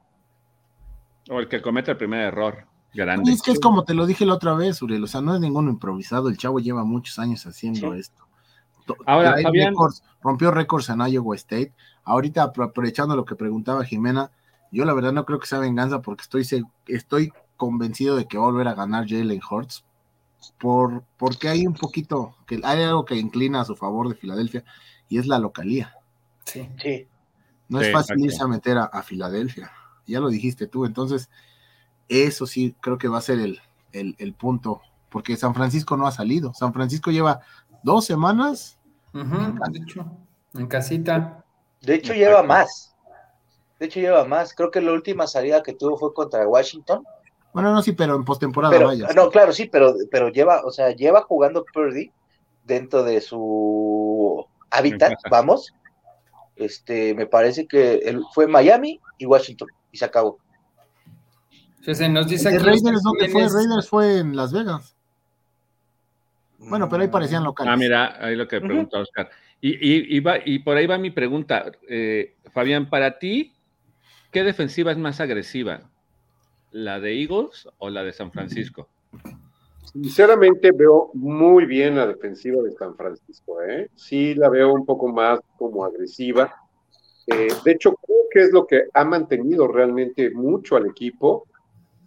o el que cometa el primer error, grande. Y es que es como te lo dije la otra vez, Uriel, o sea, no es ninguno improvisado, el chavo lleva muchos años haciendo Sí. esto. To- Ahora, trae Fabián- récords, rompió récords en Iowa State. Ahorita, apro- aprovechando lo que preguntaba Jimena, yo la verdad no creo que sea venganza porque estoy, estoy convencido de que va a volver a ganar Jalen Hurts. Por, porque hay un poquito, que hay algo que inclina a su favor de Filadelfia y es la localía. Sí. Sí. No Sí, es fácil irse a meter a, a Filadelfia. Ya lo dijiste tú. Entonces, eso sí creo que va a ser el, el- el punto. Porque San Francisco no ha salido. San Francisco lleva dos semanas. Ujú, de hecho, en casita. De hecho, Exacto. lleva más. De hecho, lleva más. Creo que la última salida que tuvo fue contra Washington. Bueno, no, sí, pero en postemporada Pero, vaya. no, claro, sí, pero, pero lleva, o sea, lleva jugando Purdy dentro de su hábitat, vamos. Este, me parece que él fue Miami y Washington, y se acabó. Fíjense, nos dice ¿De aquí Raiders dónde fue? Raiders fue en Las Vegas. Bueno, pero ahí parecían locales. Ah, mira, ahí lo que Ujú. preguntó Oscar. Y, y, y, va- y por ahí va mi pregunta. Eh, Fabián, para ti, ¿qué defensiva es más agresiva? ¿La de Eagles o la de San Francisco? Sinceramente veo muy bien la defensiva de San Francisco, ¿eh? Sí la veo un poco más como agresiva. Eh, de hecho, creo que es lo que ha mantenido realmente mucho al equipo.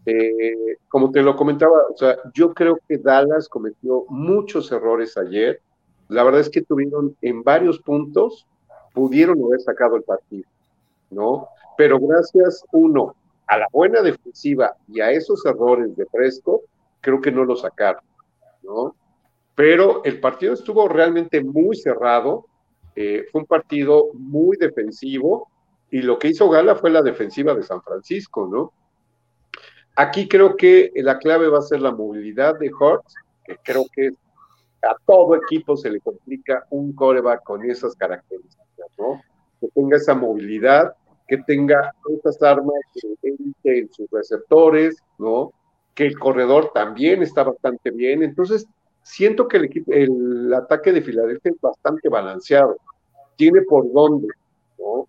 Eh, como te lo comentaba, o sea, yo creo que Dallas cometió muchos errores ayer. La verdad es que tuvieron en varios puntos, pudieron haber sacado el partido, ¿no? Pero gracias, uno, a la buena defensiva y a esos errores de Fresco, creo que no lo sacaron, ¿no? Pero el partido estuvo realmente muy cerrado, eh, fue un partido muy defensivo y lo que hizo Gala fue la defensiva de San Francisco, ¿no? Aquí creo que la clave va a ser la movilidad de Hurts, que creo que a todo equipo se le complica un coreback con esas características, ¿no? Que tenga esa movilidad que tenga estas armas en sus receptores, ¿no? Que el corredor también está bastante bien. Entonces, siento que el, equipo, el ataque de Filadelfia es bastante balanceado. Tiene por dónde, ¿no?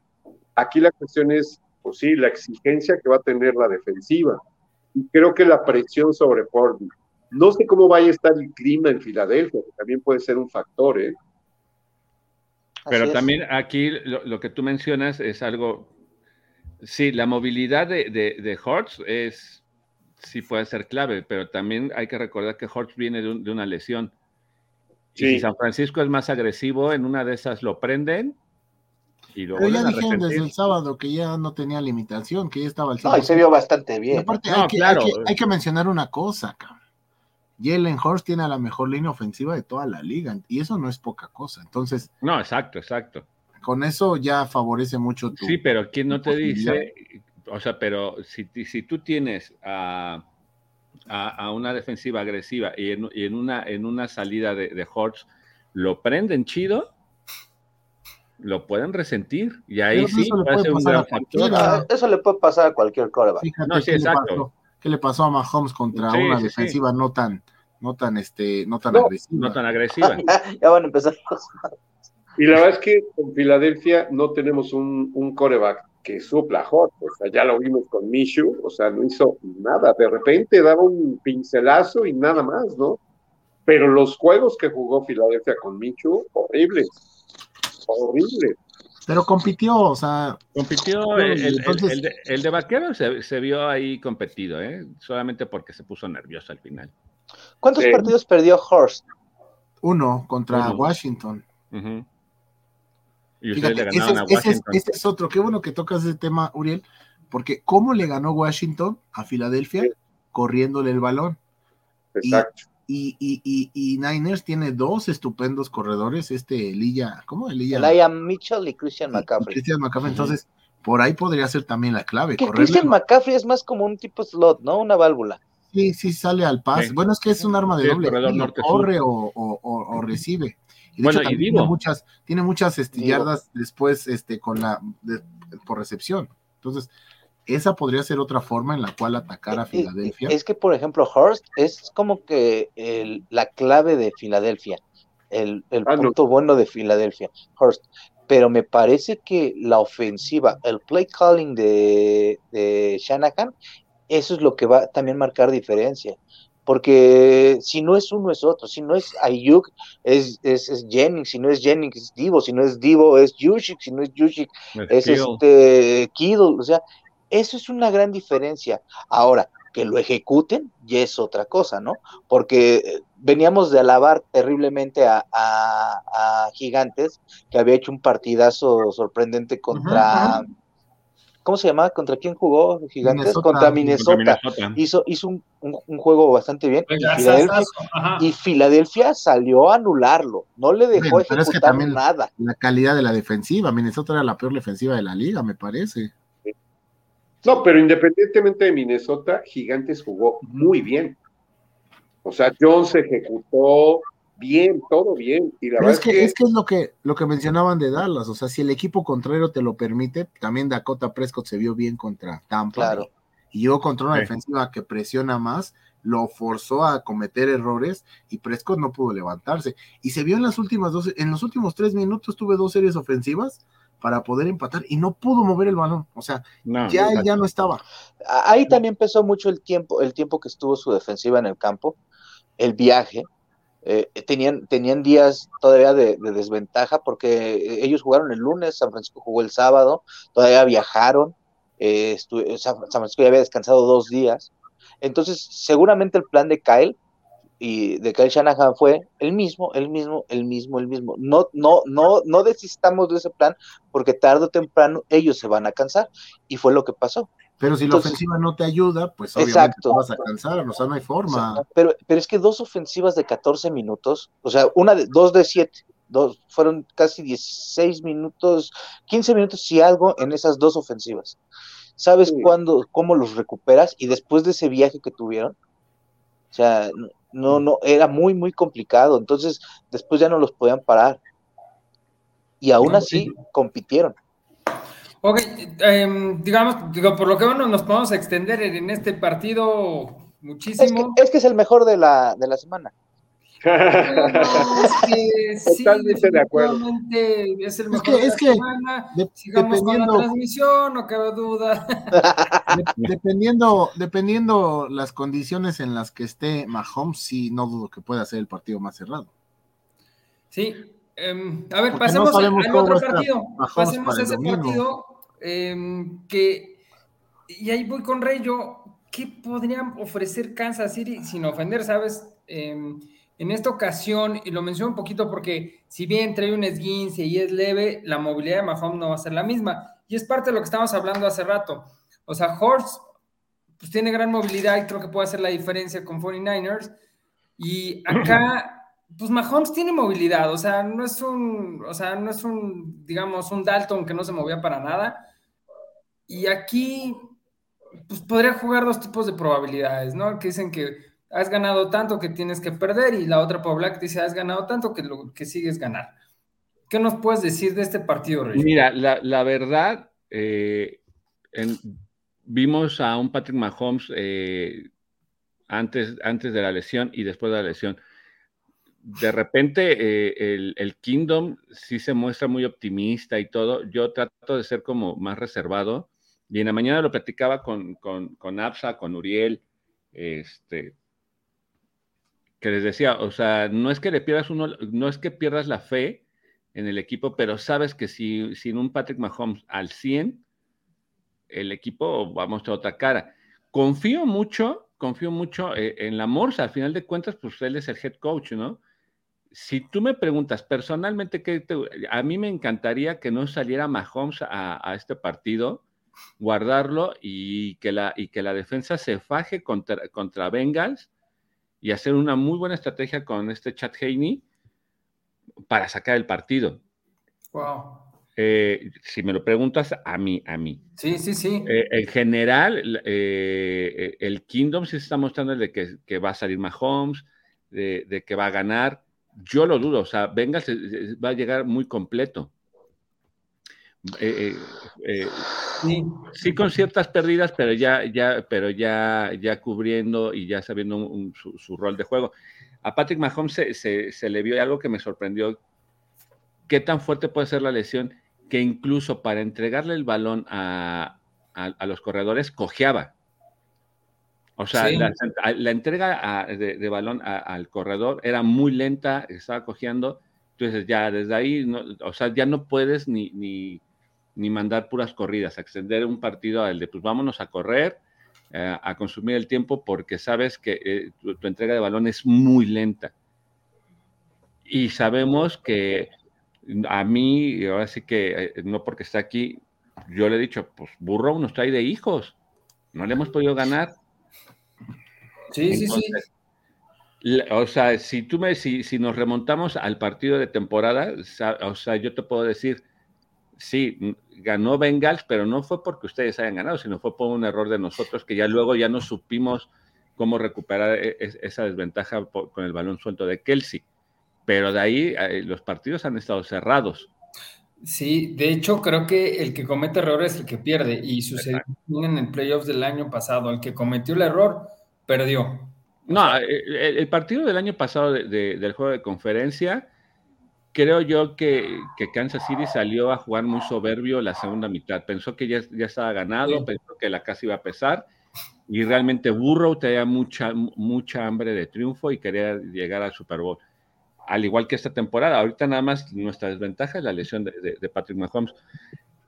Aquí la cuestión es, pues sí, la exigencia que va a tener la defensiva. Y creo que la presión sobre Portland. No sé cómo vaya a estar el clima en Filadelfia, que también puede ser un factor, ¿eh? Pero también aquí lo, que tú mencionas es algo, sí, la movilidad de, de, de Hortz es, sí puede ser clave, pero también hay que recordar que Hortz viene de, una lesión. Y si San Francisco es más agresivo, en una de esas lo prenden y lo Pero ya dijeron desde el sábado que ya no tenía limitación, que ya estaba al No, y se vio bastante bien. aparte, hay, que, hay, que, hay, que, mencionar una cosa, cabrón. Jalen Horst tiene la mejor línea ofensiva de toda la liga y eso no es poca cosa. Entonces. No, exacto, exacto. Con eso ya favorece mucho tu. Sí, pero ¿quién no te dice? O sea, pero si, si tú tienes a, a, una defensiva agresiva y en, y en, una, en una salida de, de Horst lo prenden chido, lo pueden resentir y ahí sí puede ser un gran factor. Eso le puede pasar a cualquier coreback. no, sí, exacto. ¿Qué le pasó a Mahomes contra una defensiva no tan, no tan, este, no tan agresiva? No tan agresiva. ya, van a empezar. Y la verdad es que en Filadelfia no tenemos un, un coreback que supla hot, o sea, ya lo vimos con Mishu, o sea, no hizo nada, de repente daba un pincelazo y nada más, ¿no? Pero los juegos que jugó Filadelfia con Michu, horrible, horrible. Pero compitió, o sea. Compitió. El, el, de, Vaquero se, vio ahí competido, ¿eh? Solamente porque se puso nervioso al final. ¿Cuántos partidos perdió Horst? Uno contra Washington. Y ustedes le ganaron a Washington. Ese es, otro. Qué bueno que tocas ese tema, Uriel, porque ¿cómo le ganó Washington a Filadelfia? Corriéndole el balón. Exacto. Y, y, y, Niners tiene dos estupendos corredores, este Lilla, ¿cómo? Elia Mitchell y Christian McCaffrey. Christian McCaffrey, entonces por ahí podría ser también la clave. Christian McCaffrey es más como un tipo slot, ¿no? Una válvula. Sí, sí, sale al pase. Bueno, es que es un arma de doble. corre o, o, o, recibe. Y bueno, y tiene muchas, tiene muchas este, yardas después este, con la, por recepción. Entonces, esa podría ser otra forma en la cual atacar a Filadelfia. Es que, por ejemplo, Hurst es como que la clave de Filadelfia, el, ah, punto bueno de Filadelfia, Hurst. Pero me parece que la ofensiva, el play calling de, de Shanahan, eso es lo que va a también marcar diferencia. Porque si no es uno, es otro. Si no es Ayuk, es, es, Jennings. Si no es Jennings, es Divo. Si no es Divo, es Yushik. Si no es Yushik, es, este Kiddle. O sea, eso es una gran diferencia. Ahora, que lo ejecuten ya es otra cosa, ¿no? Porque eh, veníamos de alabar terriblemente a, Gigantes, que había hecho un partidazo sorprendente contra... ¿Cómo se llamaba? ¿Contra quién jugó Gigantes? contra Minnesota. Hizo, hizo un, juego bastante bien. Y Filadelfia, salió a anularlo. No le dejó ejecutar nada. La calidad de la defensiva. Minnesota era la peor defensiva de la liga, me parece. No, pero independientemente de Minnesota, Gigantes jugó muy bien. O sea, Jones ejecutó bien, todo bien. Y la verdad es que, es que, es lo que lo que mencionaban de Dallas. O sea, si el equipo contrario te lo permite, también Dakota Prescott se vio bien contra Tampa. Claro. Y yo contra una defensiva que presiona más, lo forzó a cometer errores y Prescott no pudo levantarse. Y se vio en las últimas dos, en los últimos tres minutos tuve dos series ofensivas para poder empatar y no pudo mover el balón. O sea, ya, ya no estaba. Ahí también pesó mucho el tiempo, el tiempo que estuvo su defensiva en el campo, el viaje. Eh, tenían, tenían días todavía de, desventaja porque ellos jugaron el lunes, San Francisco jugó el sábado, todavía viajaron, eh, San Francisco ya había descansado dos días. Entonces, seguramente el plan de Kyle y de Kyle Shanahan fue el mismo, el mismo, el mismo, el mismo. No, no, no, no desistamos de ese plan porque tarde o temprano ellos se van a cansar y fue lo que pasó. Pero si la ofensiva no te ayuda, pues obviamente te vas a cansar, o sea, no hay forma. pero, pero es que dos ofensivas de 14 minutos, o sea, una de dos de 7, dos, fueron casi 16 minutos, 15 minutos y algo en esas dos ofensivas. ¿Sabes cuándo, cómo los recuperas? Y después de ese viaje que tuvieron, o sea, no, no, era muy, muy complicado. Entonces, después ya no los podían parar. Y aún así compitieron. Ok, em, digamos, digo, por lo que bueno, nos podemos extender en este partido muchísimo. Es que es, el mejor de la, de la semana. es que sí, Totalmente de acuerdo. Es el mejor que- de es la que semana. de- Sigamos con la dependiendo- transmisión, no cabe duda. De- dependiendo, dependiendo las condiciones en las que esté Mahomes, sí, no dudo que pueda ser el partido más cerrado. Sí, em, a ver, Porque pasemos no al otro partido. Pasemos a ese domingo. partido em, que, y ahí voy con Rayo, ¿qué podrían ofrecer Kansas City sin ofender, sabes? Em, en esta ocasión, y lo menciono un poquito porque si bien trae un esguince y es leve, la movilidad de Mahomes no va a ser la misma. Y es parte de lo que estábamos hablando hace rato. O sea, Horst pues tiene gran movilidad y creo que puede hacer la diferencia con 49ers. Y acá, pues Mahomes tiene movilidad, o sea, no es un, o sea, no es un, digamos, un Dalton que no se movía para nada. Y aquí, pues podría jugar dos tipos de probabilidades, ¿no? Que dicen que has ganado tanto que tienes que perder y la otra probabilidad que dice has ganado tanto que lo que sigues ganar. ¿Qué nos puedes decir de este partido, Rey? Mira, la, la verdad, eh, vimos a un Patrick Mahomes eh, antes, antes de la lesión y después de la lesión. De repente, eh, el, el Kingdom sí se muestra muy optimista y todo. Yo trato de ser como más reservado. Y en la mañana lo platicaba con, con, con Absa, con Uriel, este, que les decía, o sea, no es que le pierdas uno, no es que pierdas la fe en el equipo, pero sabes que si sin un Patrick Mahomes al 100, el equipo va a mostrar otra cara. Confío mucho, confío mucho eh, en la Morsa, al final de cuentas, pues él es el head coach, ¿no? Si tú me preguntas personalmente, ¿qué te- a mí me encantaría que no saliera Mahomes a, a este partido, guardarlo y que la, y que la defensa se faje contra, contra Bengals y hacer una muy buena estrategia con este Chad Haney para sacar el partido. Wow. Eh, si me lo preguntas a mí, a mí. Sí, sí, sí. Eh, en general, eh, el Kingdom sí se está mostrando de que, que va a salir Mahomes, de, de, que va a ganar. Yo lo dudo, o sea, Bengals va a llegar muy completo. Eh, sí. sí. con ciertas pérdidas, pero ya, ya, pero ya, ya cubriendo y ya sabiendo un, un, su, su, rol de juego. A Patrick Mahomes se, se, se le vio algo que me sorprendió. ¿Qué tan fuerte puede ser la lesión? que incluso para entregarle el balón a, a, a los corredores cojeaba. O sea, sí. la, la, entrega a, de, de, balón al corredor era muy lenta, estaba cojeando. Entonces ya desde ahí, no, o sea, ya no puedes ni, ni, ni, mandar puras corridas, extender un partido al de, pues vámonos a correr, eh, a consumir el tiempo porque sabes que eh, tu, tu entrega de balón es muy lenta. Y sabemos que a mí, ahora sí que eh, no porque está aquí, yo le he dicho, pues Burrow nos trae de hijos, no le hemos podido ganar. Sí, Entonces, sí, sí. La, o sea, si tú me, si, si, nos remontamos al partido de temporada, o sea, yo te puedo decir, sí, ganó Bengals, pero no fue porque ustedes hayan ganado, sino fue por un error de nosotros que ya luego ya no supimos cómo recuperar e, esa desventaja con el balón suelto de Kelsey pero de ahí eh, los partidos han estado cerrados. Sí, de hecho creo que el que comete errores es el que pierde y sucedió en el playoffs del año pasado, el que cometió el error perdió. No, el, el partido del año pasado de, de, del juego de conferencia, creo yo que, que, Kansas City salió a jugar muy soberbio la segunda mitad. Pensó que ya, ya estaba ganado, sí. pensó que la casa iba a pesar y realmente Burrow tenía mucha, mucha hambre de triunfo y quería llegar al Super Bowl al igual que esta temporada. Ahorita nada más nuestra desventaja es la lesión de, de, de Patrick Mahomes.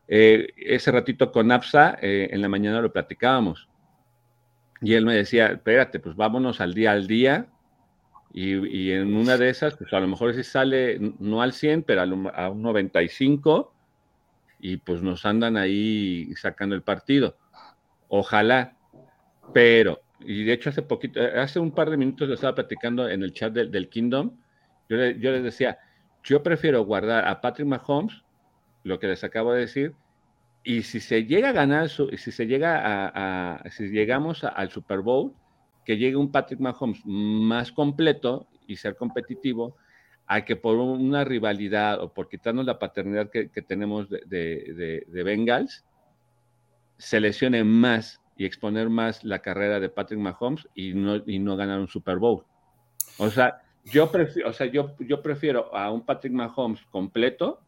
Eh, ese ratito con APSA, eh, en la mañana lo platicábamos. Y él me decía, espérate, pues vámonos al día al día. Y, y en una de esas, pues a lo mejor si sale no al 100, pero a, un 95. Y pues nos andan ahí sacando el partido. Ojalá. Pero, y de hecho hace poquito, hace un par de minutos lo estaba platicando en el chat del, del Kingdom yo, le, yo les decía, yo prefiero guardar a Patrick Mahomes, lo que les acabo de decir, y si se llega a ganar, si se llega a, a si llegamos a, al Super Bowl, que llegue un Patrick Mahomes más completo y ser competitivo, a que por una rivalidad o por quitarnos la paternidad que, tenemos de, de, Bengals, se lesione más y exponer más la carrera de Patrick Mahomes y no, y no ganar un Super Bowl. O sea, yo prefiero, o sea, yo, yo prefiero a un Patrick Mahomes completo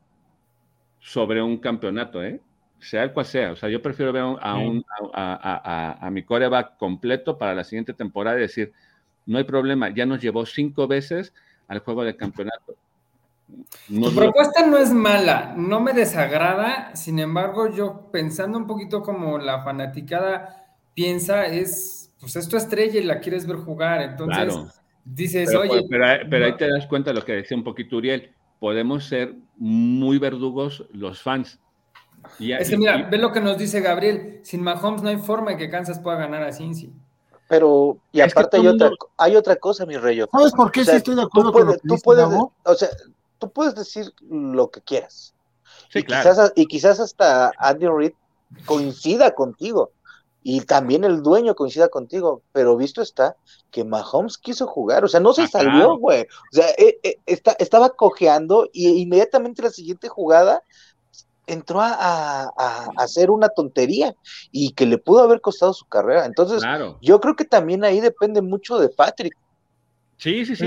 sobre un campeonato, ¿eh? Sea el cual sea. O sea, yo prefiero ver a, un, a, a, mi coreback completo para la siguiente temporada y decir, no hay problema, ya nos llevó cinco veces al juego de campeonato. tu propuesta no es mala, no me desagrada, sin embargo, yo pensando un poquito como la fanaticada piensa, es, pues es tu estrella y la quieres ver jugar, entonces dices, oye... Pero, ahí te das cuenta de lo que decía un poquito Uriel, podemos ser muy verdugos los fans. Es que mira, ve lo que nos dice Gabriel, sin Mahomes no hay forma de que Kansas pueda ganar a Cincy. Pero, y aparte hay, otra, hay otra cosa, mi rey. ¿Sabes por qué sí estoy de acuerdo con lo que tú puedes, O sea, tú puedes decir lo que quieras. Sí, y, claro. quizás, y quizás hasta Andy Reid coincida contigo. Y también el dueño coincida contigo. Pero visto está que Mahomes quiso jugar. O sea, no se ah, salió, güey. O sea, eh, eh, está, estaba cojeando y inmediatamente la siguiente jugada entró a, hacer una tontería y que le pudo haber costado su carrera. Entonces, yo creo que también ahí depende mucho de Patrick. Sí, sí, sí.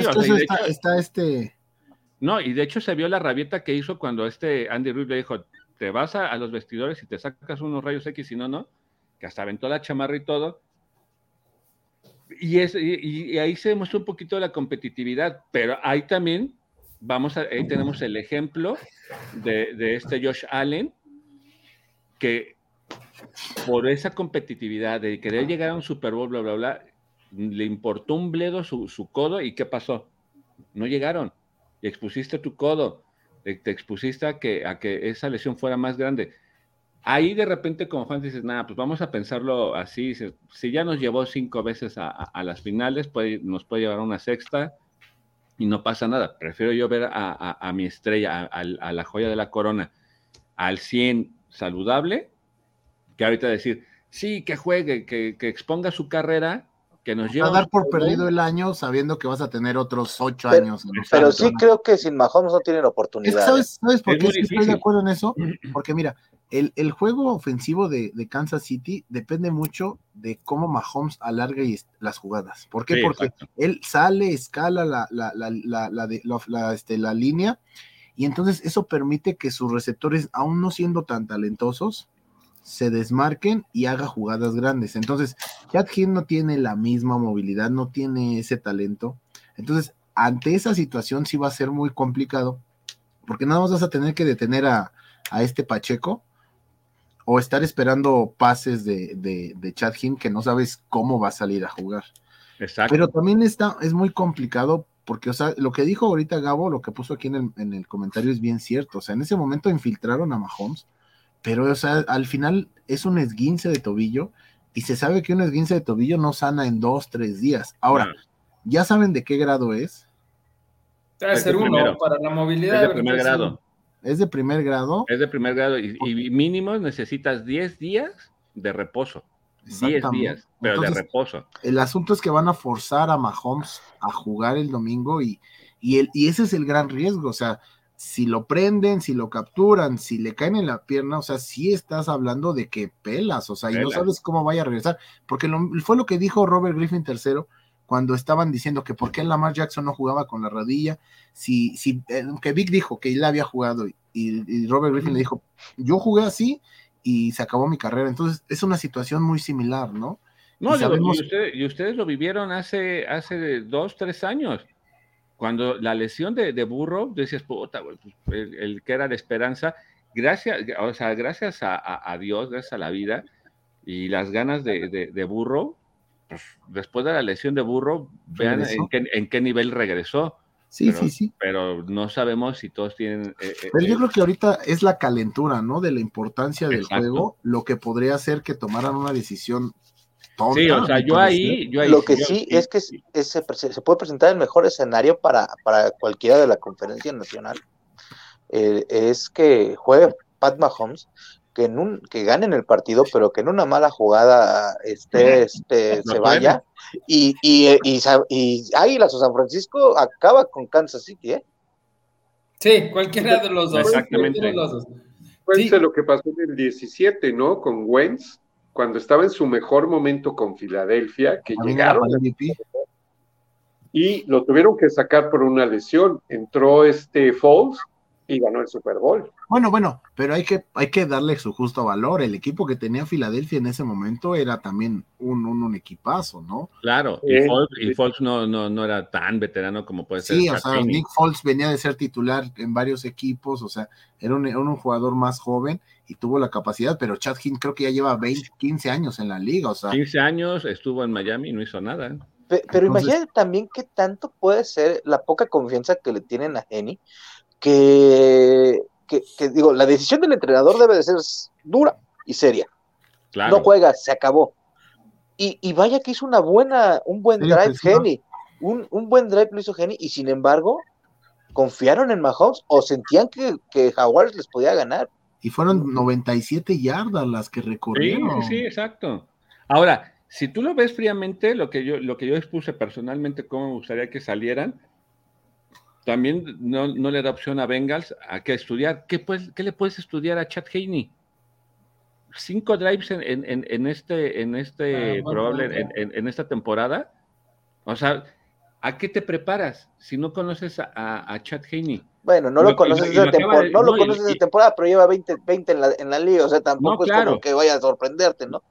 está, este. No, y de hecho se vio la rabieta que hizo cuando este Andy Ruiz le dijo: Te vas a, los vestidores y te sacas unos rayos X, y no, no. Que hasta aventó la chamarra y todo. Y, es, y, ahí se demostró un poquito la competitividad, pero ahí también vamos a, ahí tenemos el ejemplo de, este Josh Allen, que por esa competitividad de querer llegar a un Super Bowl, bla, bla, bla, le importó un bledo su, codo y ¿qué pasó? No llegaron. Y expusiste tu codo, te, expusiste a que, esa lesión fuera más grande. Ahí de repente como Juan dices, nada, pues vamos a pensarlo así, si ya nos llevó cinco veces a, las finales, nos puede llevar a una sexta, y no pasa nada. Prefiero yo ver a, mi estrella, a, la joya de la corona, al 100 saludable, que ahorita decir, sí, que juegue, que, exponga su carrera, que nos lleve. A dar por perdido el año sabiendo que vas a tener otros ocho años. pero sí creo que sin Mahomes no tienen oportunidad. ¿Sabes, ¿sabes por qué estoy de acuerdo en eso? Porque mira, el, juego ofensivo de, Kansas City depende mucho de cómo Mahomes alarga las jugadas. ¿Por qué? Porque él sale, escala la, la, la, este, la, línea y entonces eso permite que sus receptores, aún no siendo tan talentosos, se desmarquen y haga jugadas grandes. Entonces, Chad Hill no tiene la misma movilidad, no tiene ese talento. Entonces, ante esa situación sí va a ser muy complicado, porque nada más vas a tener que detener a, a este Pacheco o estar esperando pases de, de, de Chad que no sabes cómo va a salir a jugar. Exacto. Pero también está, es muy complicado porque, o sea, lo que dijo ahorita Gabo, lo que puso aquí en el, comentario es bien cierto. O sea, en ese momento infiltraron a Mahomes, pero, o sea, al final es un esguince de tobillo y se sabe que un esguince de tobillo no sana en dos, tres días. Ahora, ¿ya saben de qué grado es? Debe ser uno para la movilidad. Es de primer grado. ¿Es de primer grado? Es de primer grado y, mínimo necesitas 10 días de reposo. 10 días, pero de reposo. El asunto es que van a forzar a Mahomes a jugar el domingo y, y, el, y ese es el gran riesgo. O sea, si lo prenden, si lo capturan, si le caen en la pierna, o sea, sí estás hablando de que pelas, o sea, y no sabes cómo vaya a regresar. Porque fue lo que dijo Robert Griffin III cuando estaban diciendo que por qué Lamar Jackson no jugaba con la rodilla, si, si eh, que Vic dijo que él había jugado y, Robert Griffin le dijo, yo jugué así y se acabó mi carrera. Entonces es una situación muy similar, ¿no? No, y, ustedes, lo vivieron hace, hace dos, tres años. Cuando la lesión de, de Burro, decías, puta, pues, el, que era de esperanza, gracias, o sea, gracias a, Dios, gracias a la vida y las ganas de, de Burro, pues, después de la lesión de Burro, vean en qué, nivel regresó. Sí, sí, sí. Pero no sabemos si todos tienen. Eh, eh, pero yo eh, creo que ahorita es la calentura, ¿no? De la importancia del juego, lo que podría hacer que tomaran una decisión tonta. Sí, o sea, yo ahí, yo ahí. Lo que sí, es que se, puede presentar el mejor escenario para, para cualquiera de la conferencia nacional. es que juegue Pat Mahomes que, en un, que ganen el partido, pero que en una mala jugada este, este se vaya. Y, y, y, y, Águilas o San Francisco acaba con Kansas City, ¿eh? Sí, cualquiera de los dos. Exactamente. De los dos. Cuéntese Sí. lo que pasó en el 17, ¿no? Con Wentz, cuando estaba en su mejor momento con Filadelfia, que llegaron y lo tuvieron que sacar por una lesión. Entró este Foles y ganó el Super Bowl. Bueno, bueno, pero hay que, hay que darle su justo valor. El equipo que tenía Filadelfia en ese momento era también un, un, un equipazo, ¿no? Claro, Sí, y Foles, y. Foles no, no, no era tan veterano como puede ser. Sí, o sea. Nick Foles venía de ser titular en varios equipos, o sea, era un, era un jugador más joven y tuvo la capacidad, pero Chad Hinn creo que ya lleva 20, 15 años en la liga, o sea, 15 años estuvo en Miami y no hizo nada. ¿eh? Pe- Pero Entonces- imagínate también qué tanto puede ser la poca confianza que le tienen a Jenny, que, que, que, digo, la decisión del entrenador debe de ser dura y seria. Claro. No juega, se acabó. Y, y vaya que hizo una buena, un buen Sí, drive pues, no. Jenny. Un, un buen drive lo hizo Jenny, y sin embargo, confiaron en Mahomes o sentían que, que Jaguars les podía ganar. y fueron 97 yardas las que recorrieron. sí, sí, exacto. Ahora, si tú lo ves fríamente, lo que yo, lo que yo expuse personalmente, cómo me gustaría que salieran, también no, no le da opción a Bengals a qué estudiar. ¿Qué, puedes- qué le puedes estudiar a Chad Haney? Cinco drives en, en- en- en este, en este Ah, probable, en, en- en esta temporada. O sea, ¿a qué te preparas si no conoces a, a, a Chad Haney? Bueno, no lo lo- conoces esa temporada, de- no lo conoces esa temporada, pero lleva 20, 20 en, la, en la liga, o sea, tampoco No, es como que vaya a sorprenderte, ¿no?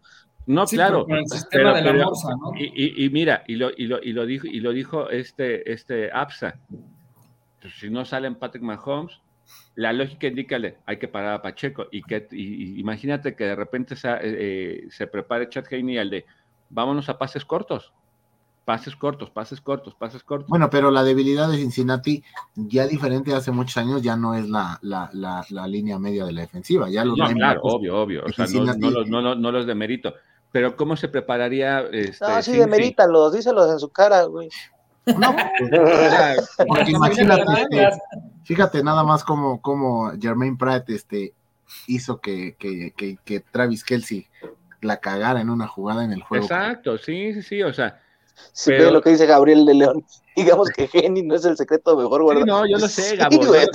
No, Sí, claro. por el sistema de la pero- morsa, ¿no? Y, y- y mira, y lo, y, lo, y lo dijo, y lo dijo este, este APSA. Si no salen Patrick Mahomes, la lógica indica que hay que parar a Pacheco. Y que y- y imagínate que de repente se, eh, se prepare Chad Haney al de vámonos a pases cortos. Pases cortos, pases cortos, pases cortos. Bueno, pero la debilidad de Cincinnati, ya diferente de hace muchos años, ya no es la, la, la, la línea media de la defensiva. Ya los no, claro, obvio, obvio. O sea, no, Cincinnati- no los, no, los- no los de mérito. Pero ¿cómo se prepararía? Este, No, sí, demerítalos, díselos en su cara, güey. No, O sea, porque Mira, imagínate, este, fíjate nada más como, como Jermaine Pratt este, hizo que, que, que, que Travis Kelsey la cagara en una jugada en el juego. Exacto, sí, sí, sí. O sea, Si Pero- lo que dice Gabriel de León, digamos que Jenny no es el secreto mejor Sí, guardado. no, yo lo sé, Sí, Gabo. sé.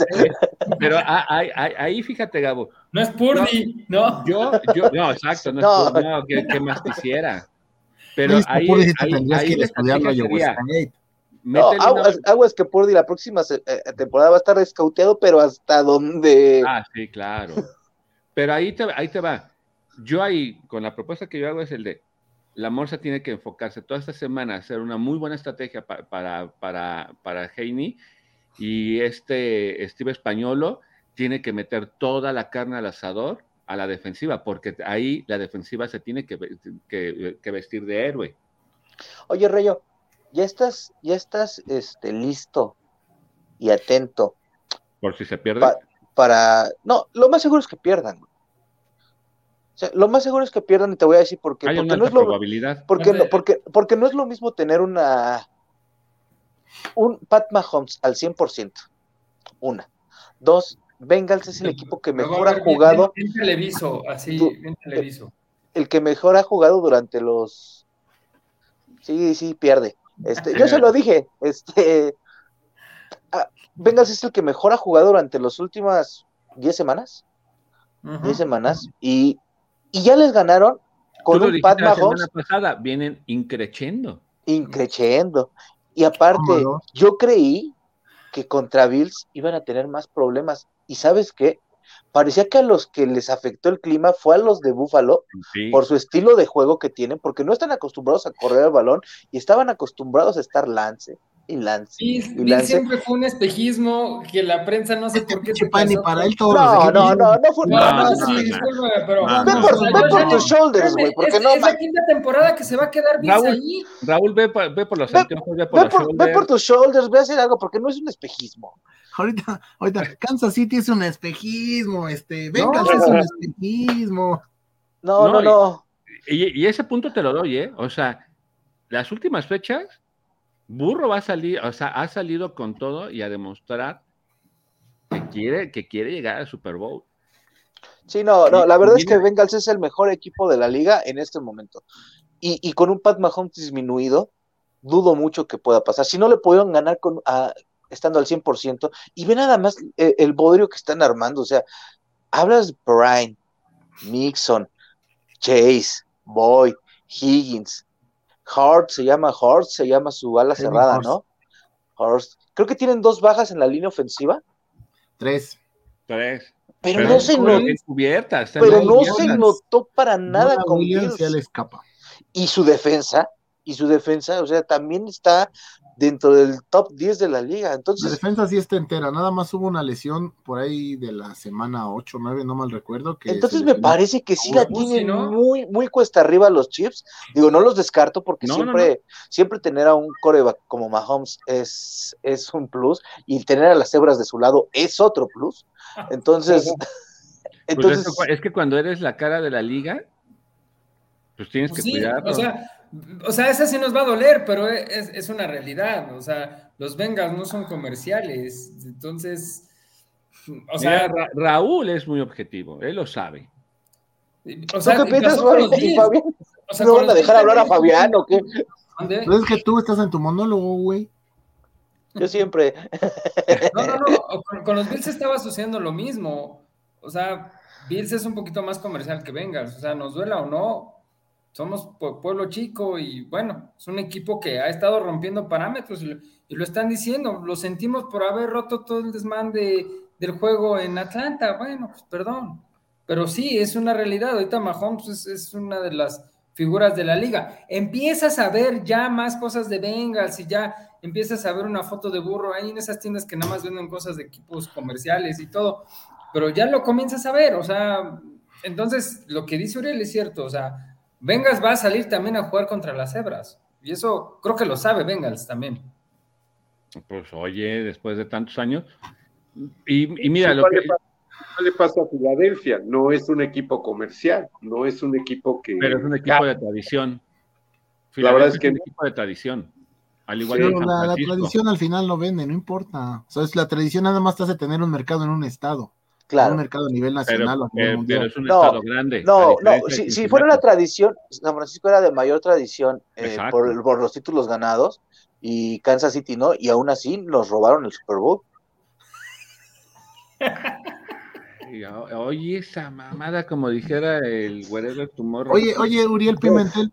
Pero a- ahí, ahí- ahí, fíjate, Gabo. No es Purdy, ¿no? Yo, yo, no, exacto, no, No. es por- no, ¿qué, qué más quisiera? Pero ahí, Purdy sí ahí, que la estudiarlo sería. No, métele una- aguas, aguas que Purdy la próxima se- eh, temporada va a estar escauteado, pero hasta donde. Ah, sí, claro. Pero ahí te, ahí te va. Yo ahí, con la propuesta que yo hago es el de, la Morsa tiene que enfocarse toda esta semana a hacer una muy buena estrategia pa- para, para, para Heine y este Steve Españolo tiene que meter toda la carne al asador a la defensiva, porque ahí la defensiva se tiene que, que- que vestir de héroe. Oye, Rayo, ya estás, ya estás este, listo y atento Por si se pierde. Pa- para. No, lo más seguro es que pierdan. O sea, lo más seguro es que pierdan y te voy a decir por qué. hay Porque una no, es lo, probabilidad. porque, no, porque, porque no es lo mismo tener una. Un Pat Mahomes al 100%. Una. Dos, Bengals es el equipo que mejor ha bien- jugado. bien televiso, así, bien televiso. el que mejor ha jugado durante los. Sí, sí, pierde. Este, yo se lo dije. Este. ah, Bengals es el que mejor ha jugado durante las últimas 10 semanas. Ujú. 10 semanas. Y, y ya les ganaron con un Pat la Mahomes semana pasada, vienen increciendo. increciendo. Y aparte, yo creí que contra Bills iban a tener más problemas. ¿Y sabes qué? Parecía que a los que les afectó el clima fue a los de Buffalo Sí. por su estilo de juego que tienen, porque no están acostumbrados a correr el balón y estaban acostumbrados a estar lance y lance. Y, y lance. siempre fue un espejismo que la prensa no sé Este por qué se pan y casó para él todos los No, no, no, no fue. No, No, no, no, sí, no. discúlpame, pero No, Ve no, por, no, ve no, por no. tus shoulders, güey, porque es, no es la quinta temporada que se va a quedar Raúl, ahí. Raúl, ve, por- ve por los Ve- anteojos, ve por Ve los por, ve shoulders. por tus shoulders, ve a hacer algo, porque no es un espejismo. Ahorita, ahorita, Kansas City es un espejismo, este, Bengals No. es un espejismo. No, No, no, y- no. Y, y ese punto te lo doy, ¿eh? O sea, las últimas fechas, Burro va a salir, o sea, ha salido con todo y a demostrar que quiere, que quiere llegar al Super Bowl. Sí, no, no, la verdad es que Bengals es el mejor equipo de la liga en este momento. Y, y con un Pat Mahomes disminuido, dudo mucho que pueda pasar. Si no le pudieron ganar con a estando al 100%, y ve nada más el, el bodrio que están armando, o sea, hablas de Brian, Mixon, Chase, Boyd, Higgins, Hart, se llama Hart, se llama su ala cerrada, ¿no? Hurst. Creo que tienen dos bajas en la línea ofensiva. Tres. Tres. Pero, Pero no se notó, pero no se notó para nada con Williams Bills. ya le escapa. Y su defensa, y su defensa, o sea, también está dentro del top 10 de la liga. La Entonces, defensa sí está entera, nada más hubo una lesión por ahí de la semana 8 o 9, no mal recuerdo. Que entonces me parece que sí la tienen ¿no? muy, muy cuesta arriba los Chiefs. Digo, no los descarto porque No, no, siempre, siempre tener a un coreback como Mahomes es, es un plus y tener a las cebras de su lado es otro plus. Entonces, Pues entonces, es, que, es que cuando eres la cara de la liga, pues tienes Pues que sí, cuidarlo. o sea, o sea, esa sí nos va a doler, pero es, es una realidad. O sea, los Vengas no son comerciales. Entonces, o sea, Mira, Ra- Raúl es muy objetivo, él lo sabe. o sea. O sea, ¿No van a dejar hablar a Fabián o qué? ¿Mande? Pero es que tú estás en tu monólogo, güey. Yo siempre. No, no, no. con los Bills estaba sucediendo lo mismo. O sea, Bills es un poquito más comercial que Bengals. O sea, nos duela o no, somos pue- pueblo chico y bueno, es un equipo que ha estado rompiendo parámetros y lo, están diciendo. Lo sentimos por haber roto todo el desmán de, del juego en Atlanta. Bueno, pues perdón. Pero sí, es una realidad. Ahorita Mahomes es, es una de las figuras de la liga. Empiezas a ver ya más cosas de Bengals y ya empiezas a ver una foto de burro ahí en esas tiendas que nada más venden cosas de equipos comerciales y todo, pero ya lo comienzas a ver, o sea, entonces lo que dice Uriel es cierto, o sea, Bengals va a salir también a jugar contra las cebras, y eso creo que lo sabe Bengals también. Pues oye, después de tantos años. Y, y mira, Sí, lo ¿cuál que, le pasa? ¿Cuál le pasa a Filadelfia? No es un equipo comercial, no es un equipo que. pero es un equipo de tradición. La verdad es que- un equipo de tradición. Al igual Pero que San la, la tradición al final no vende, no importa. O sea, es la tradición nada más te hace tener un mercado en un estado, no un Claro. mercado a nivel pero, nacional o a nivel pero- mundial. pero es un No, estado grande. No, no, si, si fuera una tradición, San Francisco era de mayor tradición eh, por, por los títulos ganados y Kansas City no, y aún así nos robaron el Super Bowl. Oye, esa mamada, como dijera el Wherever Tomorrow. Oye, oye, Uriel Pimentel,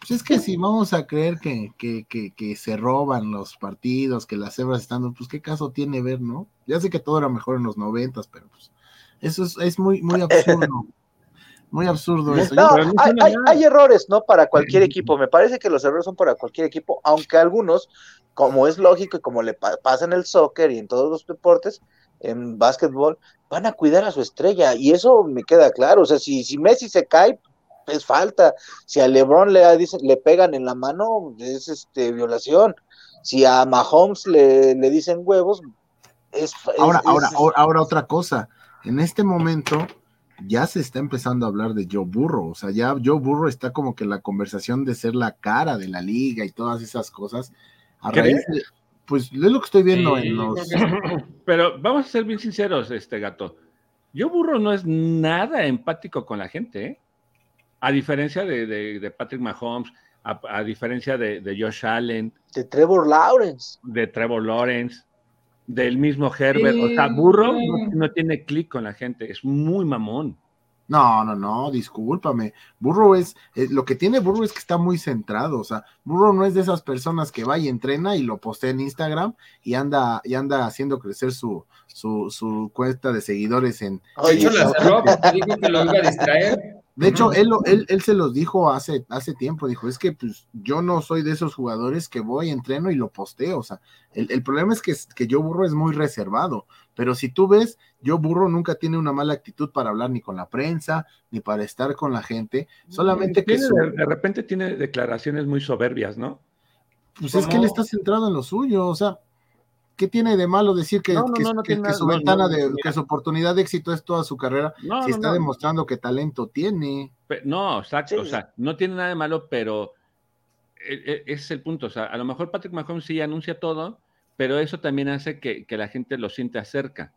pues es que si vamos a creer que, que, que, que se roban los partidos, que las cebras están, pues qué caso tiene ver, ¿no? Ya sé que todo era mejor en los noventas, pero pues eso es, es muy, muy absurdo. Muy absurdo eso. No, hay, hay- hay errores, ¿no? Para cualquier equipo. Me parece que los errores son para cualquier equipo, aunque algunos, como es lógico y como le pa- pasa en el soccer y en todos los deportes, en básquetbol, van a cuidar a su estrella. Y eso me queda claro. O sea, si, si Messi se cae, es falta. Si a LeBron le, dicen, le pegan en la mano, es este, violación. Si a Mahomes le, le dicen huevos, es. es- Ahora, es- ahora, ahora, ahora otra cosa. En este momento ya se está empezando a hablar de Joe Burro. O sea, ya Joe Burro está como que en la conversación de ser la cara de la liga y todas esas cosas. A raíz de, pues es lo que estoy viendo Sí, en los. Pero vamos a ser bien sinceros, este gato. Yo burro no es nada empático con la gente, ¿eh? A diferencia de, de- de Patrick Mahomes, a, a diferencia de, de Josh Allen, de Trevor Lawrence. de Trevor Lawrence, del mismo Herbert. Sí, o sea, burro sí. no, no tiene clic con la gente, es muy mamón. No, no, no, discúlpame. Burro es, eh, lo que tiene Burro es que está muy centrado, o sea, Burro no es de esas personas que va y entrena y lo postea en Instagram y anda, y anda haciendo crecer su, su, su cuenta de seguidores en, De hecho, dijo que lo iba a distraer. De hecho, él, él, él se los dijo hace, hace tiempo, dijo, es que pues yo no soy de esos jugadores que voy, entreno y lo posteo, o sea, el, el problema es que, que yo burro es muy reservado, pero si tú ves, yo burro nunca tiene una mala actitud para hablar ni con la prensa, ni para estar con la gente, solamente que su- de, repente tiene declaraciones muy soberbias, ¿no? pues es que él está centrado en lo suyo, o sea, ¿qué tiene de malo decir que, No, no, que- no, no que- tiene que nada- su ventana de, que su oportunidad de éxito es toda su carrera, No, si no, está no. demostrando que talento tiene? No, exacto, Sí. o sea, no tiene nada de malo, pero e- e- ese es el punto. O sea, a lo mejor Patrick Mahomes sí anuncia todo, pero eso también hace que, que la gente lo siente cerca.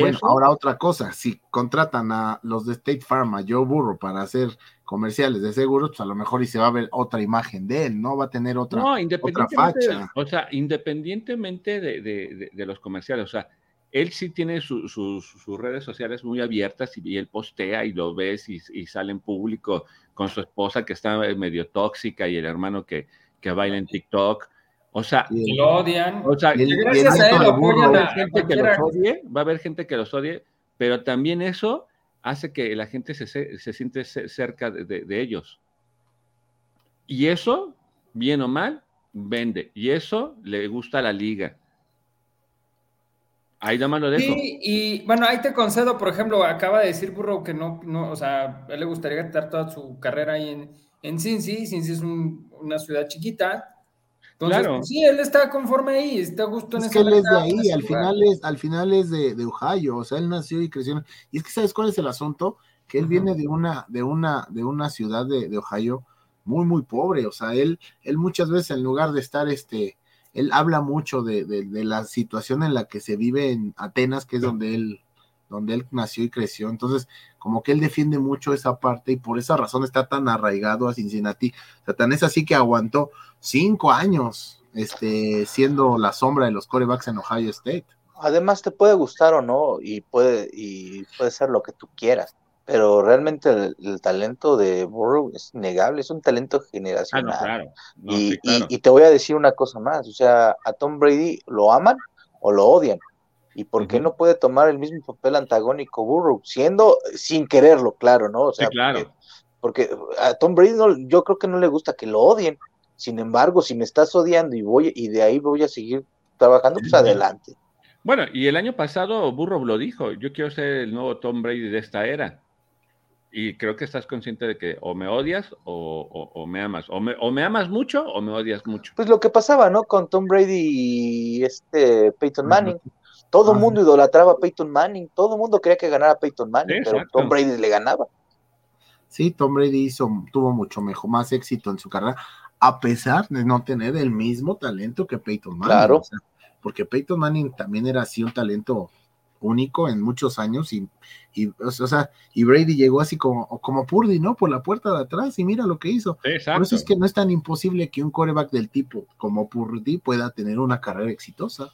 Bueno, ahora otra cosa, si contratan a los de State Farm, a Joe Burro, para hacer comerciales de seguros, pues a lo mejor y se va a ver otra imagen de él, ¿no? Va a tener otra, no, independientemente, O sea, independientemente de, los comerciales, o sea, él sí tiene sus redes sociales muy abiertas y, él postea y lo ves y, sale en público con su esposa que está medio tóxica y el hermano que, que baila en TikTok. O sea, lo odian. O sea, gracias a él va a gente que los odie, va a haber gente que los odie, pero también eso hace que la gente se, se siente cerca de, ellos. Y eso, bien o mal, vende. Y eso le gusta a la liga. Ahí más lo dejo. Sí, y bueno, ahí te concedo, por ejemplo, acaba de decir Burro que no, no o sea, a él le gustaría estar toda su carrera ahí en, en Cincy. Cincy es una ciudad chiquita claro. Pues, sí, él está conforme ahí, está gusto en es que él es de ahí, al final es, al final es de, Ohio, o sea, él nació y creció. Y es que sabes cuál es el asunto, que él viene de una, de una, de una ciudad de, Ohio muy, muy pobre. O sea, él, él muchas veces en lugar de estar este, él habla mucho de, de, la situación en la que se vive en Atenas, que es donde él, donde él nació y creció. Entonces, como que él defiende mucho esa parte y por esa razón está tan arraigado a Cincinnati. O sea, tan es así que aguantó cinco años este, siendo la sombra de los corebacks en Ohio State. Además, te puede gustar o no, y puede, y puede ser lo que tú quieras, pero realmente el, talento de Burrow es innegable, es un talento generacional. Ah, claro. y, y, te voy a decir una cosa más, o sea, a Tom Brady lo aman o lo odian. ¿Y por qué no puede tomar el mismo papel antagónico Burrow? Siendo sin quererlo, claro, ¿no? O sea, claro. Porque, a Tom Brady yo creo que no le gusta que lo odien. Sin embargo, si me estás odiando y voy y de ahí voy a seguir trabajando, pues adelante. Bueno, y el año pasado Burro lo dijo, yo quiero ser el nuevo Tom Brady de esta era. Y creo que estás consciente de que o me odias o, me amas. O me, o me, amas mucho o me odias mucho. Pues lo que pasaba, ¿no? Con Tom Brady y este Peyton Manning. Todo el mundo idolatraba a Peyton Manning. Todo el mundo quería que ganara Peyton Manning, pero Tom Brady le ganaba. Sí, Tom Brady hizo, tuvo mucho mejor, más éxito en su carrera a pesar de no tener el mismo talento que Peyton Manning. Claro. porque Peyton Manning también era así un talento único en muchos años y, o sea, y Brady llegó así como, como Purdy, ¿no? Por la puerta de atrás y mira lo que hizo. Por eso es que no es tan imposible que un coreback del tipo como Purdy pueda tener una carrera exitosa.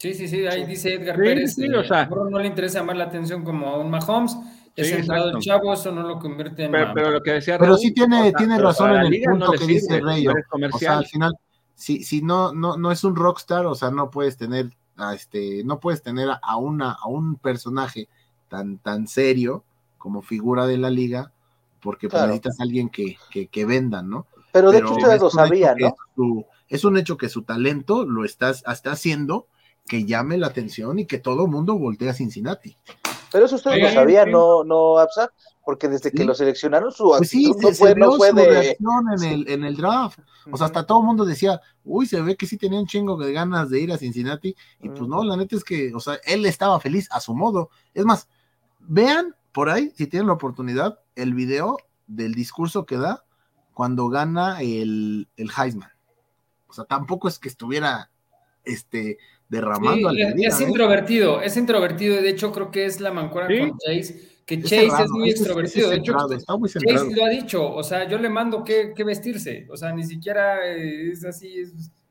Sí, sí, sí, ahí dice Edgar Pérez, sí, o sea, no le interesa más la atención como a un Mahomes, es entrado el chavo, eso no lo convierte en. Pero, lo que decía Pero sí tiene, tiene razón en el punto que dice Rey. O sea, al final, si, si no, no, no es un rockstar, o sea, no puedes tener a este, no puedes tener a una, a un personaje tan, tan serio como figura de la liga, porque pues, necesitas a alguien que, que, que vendan, ¿no? Pero de hecho ustedes lo sabían, ¿no? es un hecho que su talento lo estás, está haciendo que llame la atención y que todo el mundo voltee a Cincinnati. Pero eso ustedes lo sabían, ¿no, no, Absa? Porque desde que lo seleccionaron, su pues sí, no fue, no fue de... en el, en el draft. O sea, hasta todo el mundo decía, uy, se ve que sí tenía un chingo de ganas de ir a Cincinnati. Y pues no, la neta es que, o sea, él estaba feliz a su modo. Es más, vean por ahí, si tienen la oportunidad, el video del discurso que da cuando gana el, el Heisman. O sea, tampoco es que estuviera este, derramando Es, ¿eh? introvertido, es introvertido, de hecho creo que es la mancora con Chase, que Chase es muy extrovertido, de hecho Chase lo ha dicho, o sea, yo le mando qué, vestirse, o sea, ni siquiera es así,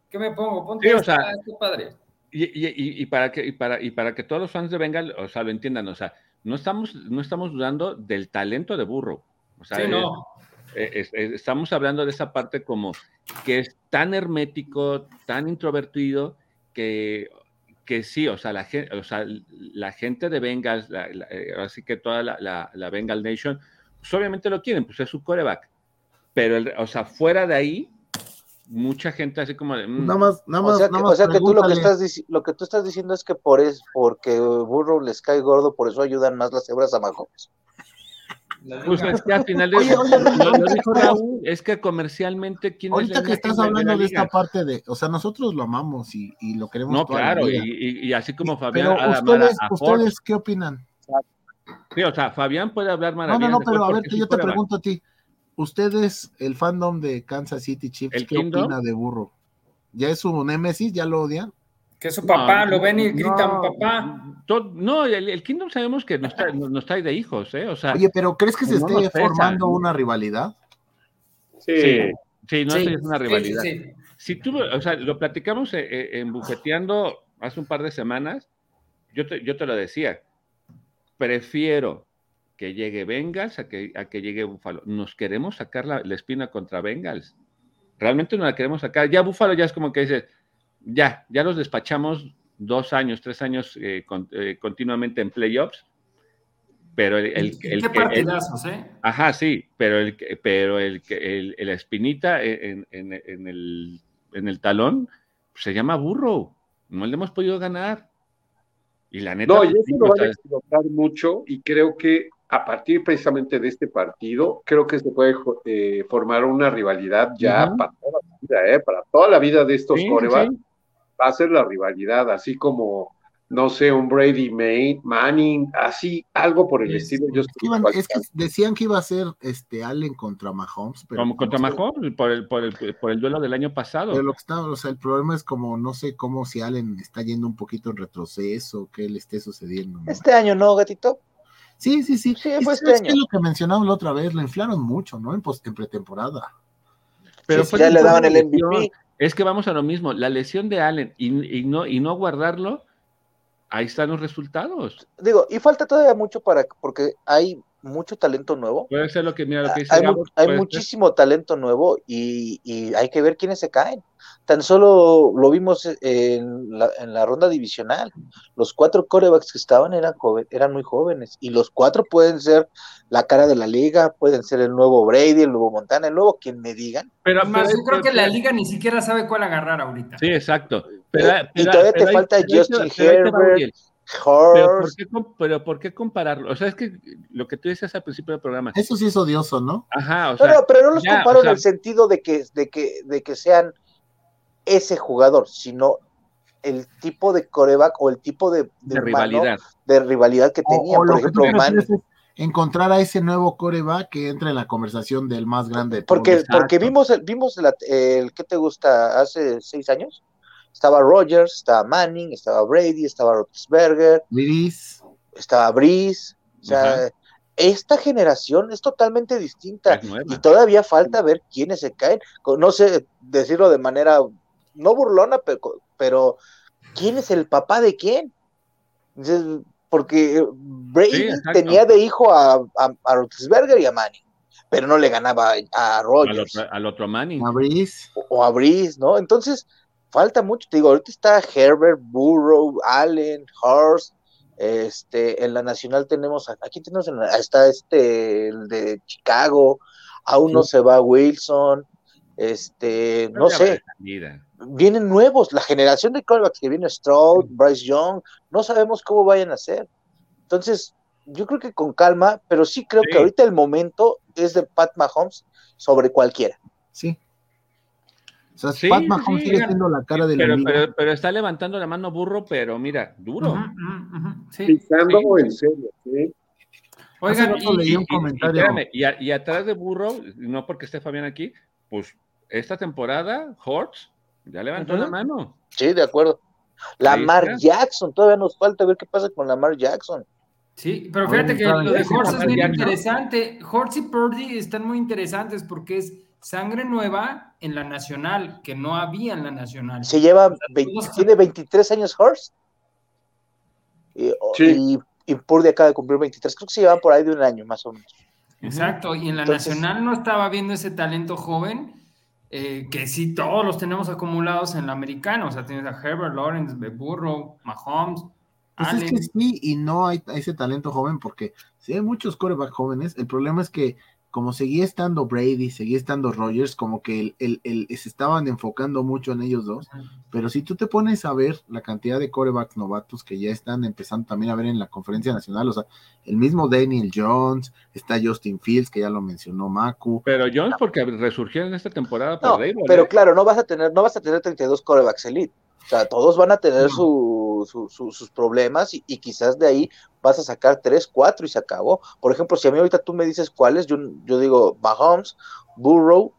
¿qué me pongo? Ponte o sea, padre. Y, para que, y, para, y para que todos los fans de Bengal, o sea, lo entiendan, o sea, no estamos, no estamos dudando del talento de Burro. O sea, no. estamos hablando de esa parte como que es tan hermético, tan introvertido, que, que sí, o sea, la, o sea, la gente de Bengals, eh, así que toda la, la, Bengal Nation, pues obviamente lo quieren, pues es su coreback. Pero, o sea, fuera de ahí, mucha gente así como de... Mm". Nada más, nada más. O sea, que, tú lo que, estás, lo que tú estás diciendo es que por es porque Burrow les cae gordo, por eso ayudan más las hebras a Mahomes. Pues es que al final de oye, lo, dijo Raúl, es que comercialmente ¿quién ahorita que estás hablando de, esta parte de, o sea, nosotros lo amamos y, y lo queremos. No, claro, y, y, así como Fabián. Pero ustedes, ustedes qué opinan? Sí, o sea, Fabián puede hablar maravillas. No, no, no, pero a ver, yo te pregunto a ti, ustedes, el fandom de Kansas City Chiefs, ¿qué opina de Burro? ¿Ya es un némesis? ¿Ya lo odian? Que su papá, lo ven y gritan papá. no, el, Kingdom sabemos que no está, no, está de hijos, ¿eh? O sea, Oye, pero ¿crees que se esté formando una rivalidad? Sí. Sí, no es una rivalidad. si tú, o sea, lo platicamos eh, eh, en, Bufeteando hace un par de semanas, yo te, yo te lo decía, prefiero que llegue Bengals a que, a que llegue Búfalo. Nos queremos sacar la, espina contra Bengals. Realmente no la queremos sacar. Ya Búfalo ya es como que dice, ya, ya los despachamos dos años, tres años eh, continuamente en playoffs pero el, el, ¿Qué partidazos, eh? Ajá, sí, pero el, pero el, el, la espinita en, en, en, el, en el talón se llama burro. No le hemos podido ganar. Y la neta. No, y eso lo van a explotar mucho y creo que a partir precisamente de este partido, creo que se puede eh, formar una rivalidad ya para toda la vida, ¿eh? Para toda la vida de estos sí, Va a ser la rivalidad, así como no sé, un Brady Manning, así, algo por el estilo. es que decían que iba a ser este Allen contra Mahomes. Pero como contra Mahomes, por el, por, el, por el duelo del año pasado. Pero lo que está, o sea, el problema es como, no sé cómo si Allen está yendo un poquito en retroceso, qué le esté sucediendo. Este año no, gatito. Sí, sí, sí. Sí, fue este año. Es lo que mencionamos la otra vez, lo inflaron mucho, ¿no? En, post, en pretemporada. Pero ya le daban el MVP. Es que vamos a lo mismo, la lesión de Allen y, no, y no guardarlo ahí están los resultados. Digo, y falta todavía mucho para, porque hay mucho talento nuevo. Puede ser lo que, mira, lo que dice Hay, hay muchísimo talento nuevo y, y, hay que ver quiénes se caen. Tan solo lo vimos en la, en la ronda divisional. Los cuatro corebacks que estaban eran, joven, eran muy jóvenes y los cuatro pueden ser la cara de la liga, pueden ser el nuevo Brady, el nuevo Montana, el nuevo quien me digan. Pero, más, yo creo que la liga ni siquiera sabe cuál agarrar ahorita. Sí, exacto. Pero, y todavía te falta Justin Herbert. Pero ¿por, qué, pero ¿por, qué, compararlo? O sea, es que lo que tú dices al principio del programa. Eso sí es odioso, ¿no? Ajá, o sea. No, pero no los comparo en el sentido de que, de, que, de que sean ese jugador, sino el tipo de coreback o el tipo de, de, rivalidad. de rivalidad que tenían. Por ejemplo, encontrar a ese nuevo coreback que entre en la conversación del más grande. Porque, porque vimos, vimos la, el que te gusta hace seis años estaba Rogers, estaba Manning, estaba Brady, estaba Roethlisberger, Breeze. estaba Breeze. O sea, esta generación es totalmente distinta y todavía falta ver quiénes se caen. No sé decirlo de manera no burlona, pero, pero ¿quién es el papá de quién? porque Brady tenía de hijo a, a, a Roethlisberger y a Manning pero no le ganaba a Rogers. Al otro, al otro Manning. A Breeze. O, o, a Breeze, ¿no? Entonces, falta mucho, te digo, ahorita está Herbert, Burrow, Allen, Hurst, este, en la nacional tenemos, aquí tenemos, en está este, el de Chicago, aún no se va Wilson, este, no, sé, vienen nuevos, la generación de quarterbacks que viene Stroud, Bryce Young, no sabemos cómo vayan a ser, entonces, yo creo que con calma, pero sí creo que ahorita el momento es de Pat Mahomes sobre cualquiera. Sí, sea, sí, Pat Mahomes sigue siendo la cara de pero, pero, pero, está levantando la mano burro, pero mira, duro. Uh -huh, uh -huh, sí, Pisando en serio, sí. Oigan, y, leí un y, comentario. Y, y, y, atrás de burro, no porque esté Fabián aquí, pues esta temporada, Hortz ya levantó uh -huh. la mano. Sí, de acuerdo. Lamar Jackson, todavía nos falta ver qué pasa con Lamar Jackson. Sí, pero fíjate que lo de Hortz es bien interesante. Hortz y Purdy están muy interesantes porque es sangre nueva en la nacional, que no había en la nacional. Se lleva, o sea, 20, tiene 23 años Horst. Y, sí. y, y Purdy acaba de cumplir 23, creo que se llevan por ahí de un año más o menos. Exacto, y en la Entonces, nacional no estaba viendo ese talento joven, eh, que sí todos los tenemos acumulados en la americana, o sea, tienes a Herbert, Lawrence, Burrow, Mahomes. Pues Allen. es que sí, y no hay ese talento joven, porque si hay muchos corebacks jóvenes, el problema es que como seguía estando Brady, seguía estando Rogers, como que el, el, el, se estaban enfocando mucho en ellos dos, pero si tú te pones a ver la cantidad de corebacks novatos que ya están empezando también a ver en la conferencia nacional, o sea, el mismo Daniel Jones, está Justin Fields, que ya lo mencionó Maku. Pero Jones porque resurgió en esta temporada no, pero ¿eh? claro, no vas a tener, no vas a tener 32 corebacks elite, o sea, todos van a tener no. su, su, su, sus problemas y, y, quizás de ahí vas a sacar tres, cuatro y se acabó. Por ejemplo, si a mí ahorita tú me dices cuáles, yo, yo digo Mahomes, Burrow,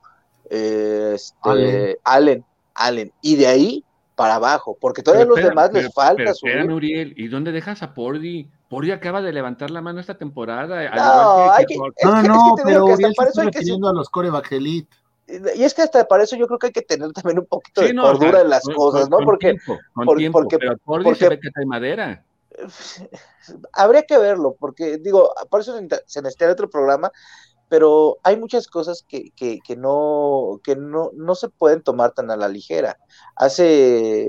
eh, este, Allen. Allen, Allen. Y de ahí para abajo, porque todavía a los demás les falta subir. Uriel, ¿y dónde dejas a Pordi? Pordi acaba de levantar la mano esta temporada. No, hay que, no, no, pero Uriel para eso hay que a los coreback elite. Y es que hasta para eso yo creo que hay que tener también un poquito de cordura en las cosas, ¿no? porque, porque, pero Pordi se ve que trae madera. Habría que verlo, porque digo, por eso se necesita otro programa, pero hay muchas cosas que, que, que, no, que no, no se pueden tomar tan a la ligera. Hace.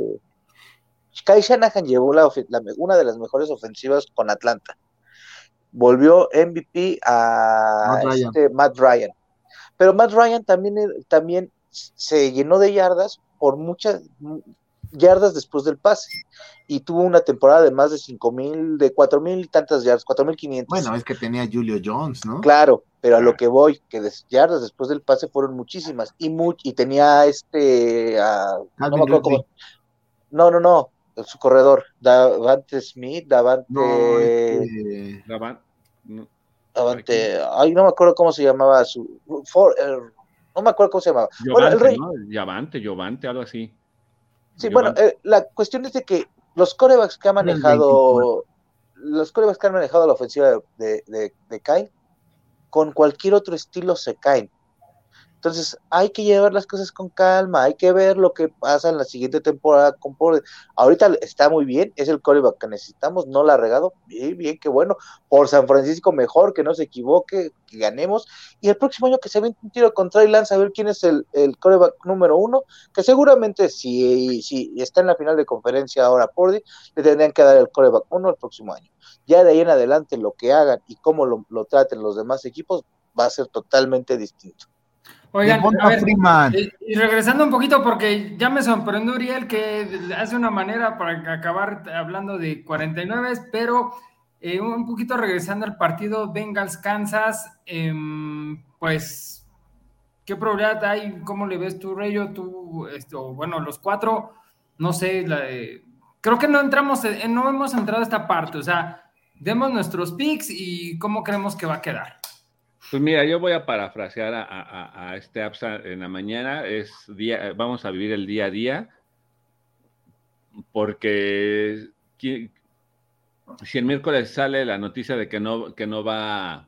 Kai Shanahan llevó la, una de las mejores ofensivas con Atlanta. Volvió MVP a Matt Ryan. Este, pero Matt Ryan también, también se llenó de yardas por muchas, yardas después del pase y tuvo una temporada de más de cinco mil, de cuatro mil y tantas yardas, cuatro mil quinientos. Bueno, es que tenía Julio Jones, ¿no? Claro, pero a lo que voy, que yardas después del pase fueron muchísimas y y tenía este, no, no, no, su corredor, Davante Smith, Davante, no, este... Davante, ay, no me acuerdo cómo se llamaba su, no me acuerdo cómo se llamaba. bueno, el rey, ¿no? algo así. Sí, bueno, eh, la cuestión es de que los corebacks que ha manejado, los corebacks que han manejado la ofensiva de, de, de Kai, con cualquier otro estilo se caen. Entonces hay que llevar las cosas con calma, hay que ver lo que pasa en la siguiente temporada con Ahorita está muy bien, es el coreback que necesitamos, no la ha regado, bien, bien, qué bueno. Por San Francisco mejor, que no se equivoque, que ganemos. Y el próximo año que se ve un tiro contra y a ver quién es el, el coreback número uno, que seguramente si, si está en la final de conferencia ahora por le tendrían que dar el coreback uno el próximo año. Ya de ahí en adelante lo que hagan y cómo lo, lo traten los demás equipos va a ser totalmente distinto. Oigan, y, regresando un poquito, porque ya me sorprendió Uriel que hace una manera para acabar hablando de 49, pero eh, un poquito regresando al partido Bengals-Kansas, em, pues, ¿qué probabilidad hay? ¿Cómo le ves tú, Rayo? Tú, esto, bueno, los cuatro, no sé, creo que no entramos, no hemos entrado a esta parte, o sea, demos nuestros picks y cómo creemos que va a quedar. Pues mira, yo voy a parafrasear a, este APSA en la mañana. Es día, vamos a vivir el día a día, porque si el miércoles sale la noticia de que no, que no va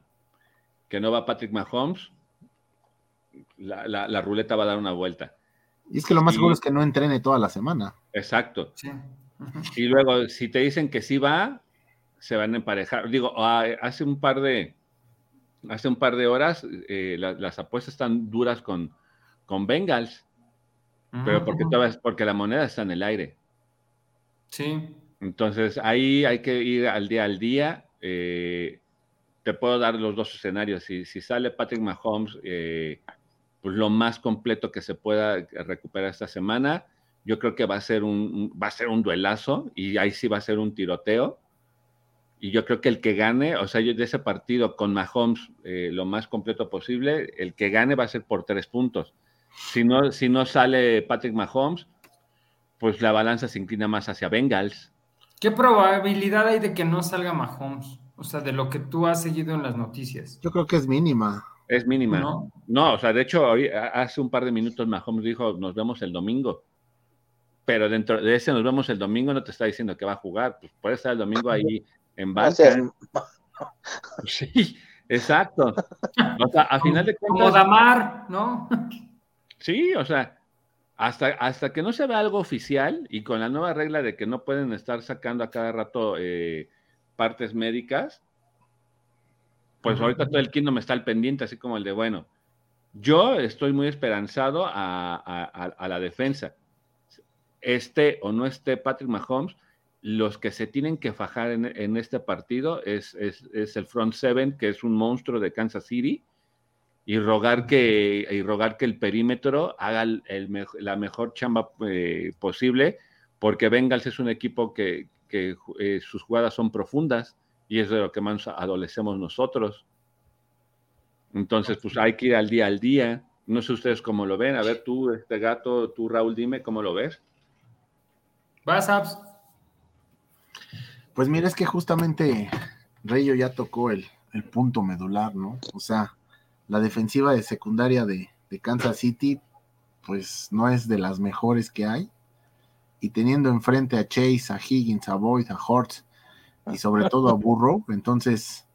que no va Patrick Mahomes, la, ruleta va a dar una vuelta. Y es que lo más seguro es que no entrene toda la semana. Exacto. Y luego, si te dicen que sí va, se van a emparejar. Digo, hace un par de hace un par de horas eh, las apuestas están duras con, con Bengals, pero porque, porque la moneda está en el aire. Sí. Entonces ahí hay que ir al día al día. Eh, te puedo dar los dos escenarios. Si, si sale Patrick Mahomes, eh, pues lo más completo que se pueda recuperar esta semana, yo creo que va a ser un, va a ser un duelazo y ahí sí va a ser un tiroteo y yo creo que el que gane, o sea, yo de ese partido con Mahomes eh, lo más completo posible, el que gane va a ser por tres puntos. Si no, si no sale Patrick Mahomes, pues la balanza se inclina más hacia Bengals. ¿Qué probabilidad hay de que no salga Mahomes? O sea, de lo que tú has seguido en las noticias. Yo creo que es mínima. Es mínima. No, no o sea, de hecho, hace un par de minutos Mahomes dijo, nos vemos el domingo. Pero dentro de ese nos vemos el domingo no te está diciendo que va a jugar. Pues puede estar el domingo ahí en banca. Sí, exacto. O sea, a final de cuentas. Como Damar, ¿no? Sí, o sea, hasta, hasta que no se vea algo oficial y con la nueva regla de que no pueden estar sacando a cada rato eh, partes médicas, pues ahorita todo el me está al pendiente, así como el de, bueno, yo estoy muy esperanzado a, a la defensa. Esté o no esté Patrick Mahomes, los que se tienen que fajar en, este partido es, el front seven, que es un monstruo de Kansas City, y rogar que, y rogar que el perímetro haga la mejor chamba eh, posible, porque Bengals es un equipo que, eh, sus jugadas son profundas y es de lo que más adolecemos nosotros. Entonces, pues hay que ir al día al día. No sé ustedes cómo lo ven. A ver, tú, este gato, tú, Raúl, dime cómo lo ves. Vas, Abs. Pues mira, es que justamente Rayo ya tocó el, punto medular, ¿no? O sea, la defensiva de secundaria de, Kansas City, pues no es de las mejores que hay. y teniendo enfrente a Chase, a Higgins, a Boyd, a Hortz y sobre todo a Burrow, entonces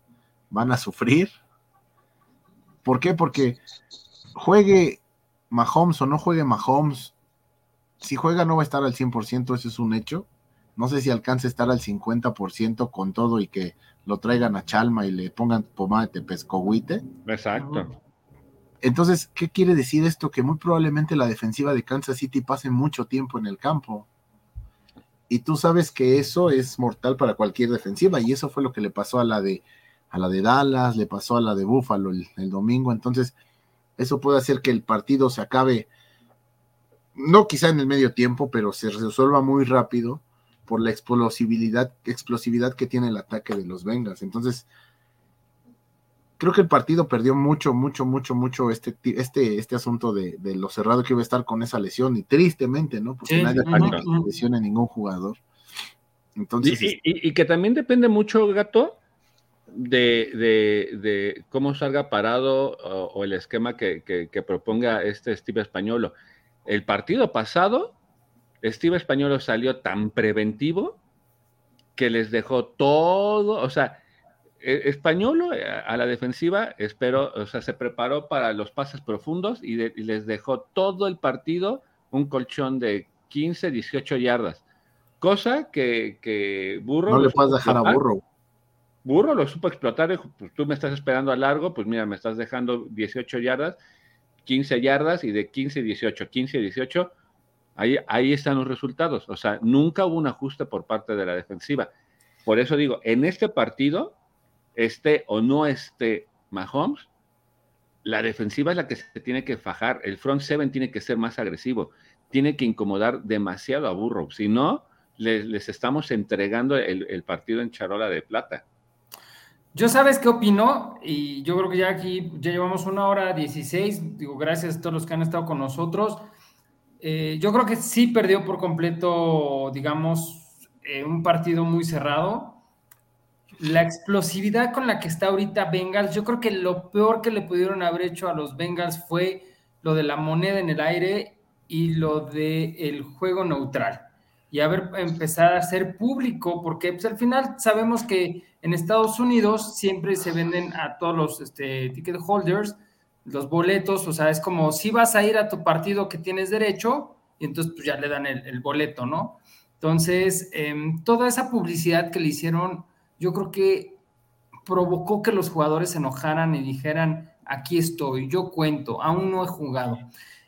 van a sufrir. ¿Por qué? Porque juegue Mahomes o no juegue Mahomes, si juega no va a estar al 100%, eso es un hecho. No sé si alcance a estar al 50% con todo y que lo traigan a Chalma y le pongan pomada de pescohuite. Exacto. Entonces, ¿qué quiere decir esto? Que muy probablemente la defensiva de Kansas City pase mucho tiempo en el campo. Y tú sabes que eso es mortal para cualquier defensiva, y eso fue lo que le pasó a la de, a la de Dallas, le pasó a la de Buffalo el, el domingo. Entonces, eso puede hacer que el partido se acabe, no quizá en el medio tiempo, pero se resuelva muy rápido por la explosividad, explosividad que tiene el ataque de los Bengals. Entonces, creo que el partido perdió mucho, mucho, mucho, mucho este, este, este asunto de, de, lo cerrado que iba a estar con esa lesión, y tristemente, ¿no? Porque Sí, nadie que ujú. se lesione ningún jugador. Entonces, Y, y- y que también depende mucho, gato, de, de- de cómo salga parado o, o el esquema que, que- que proponga este Steve Españolo. El partido pasado, Steve Españolo salió tan preventivo que les dejó todo, o sea, e- Españolo eh, a la defensiva, espero, o sea, se preparó para los pases profundos y, de- y les dejó todo el partido un colchón de 15, 18 yardas. Cosa que, que Burro. no le puedes dejar a explotar. Burrow. Burro lo supo explotar. dijo, Pues tú me estás esperando a largo, pues mira, me estás dejando 18 yardas, 15 yardas y de 15 a 18, 15 a 18. Ahí, están los resultados. O sea, nunca hubo un ajuste por parte de la defensiva. Por eso digo, en este partido, esté o no esté Mahomes, la defensiva es la que se tiene que fajar. El front seven tiene que ser más agresivo. Tiene que incomodar demasiado a Burrow. Si no, les, les estamos entregando el, el partido en charola de plata. Yo sabes qué opino y yo creo que ya aquí ya llevamos una hora 16, digo gracias a todos los que han estado con nosotros. Eh, yo creo que sí perdió por completo, digamos, eh, un partido muy cerrado. La explosividad con la que está ahorita Bengals, yo creo que lo peor que le pudieron haber hecho a los Bengals fue lo de la moneda en el aire y lo del el juego neutral. Y haber empezado a ser público, porque pues, al final sabemos que en Estados Unidos siempre se venden a todos los este, ticket holders los boletos, o sea, es como si vas a ir a tu partido que tienes derecho, y entonces pues ya le dan el, el boleto, ¿no? Entonces, eh, toda esa publicidad que le hicieron, yo creo que provocó que los jugadores se enojaran y dijeran, aquí estoy, yo cuento, aún no he jugado.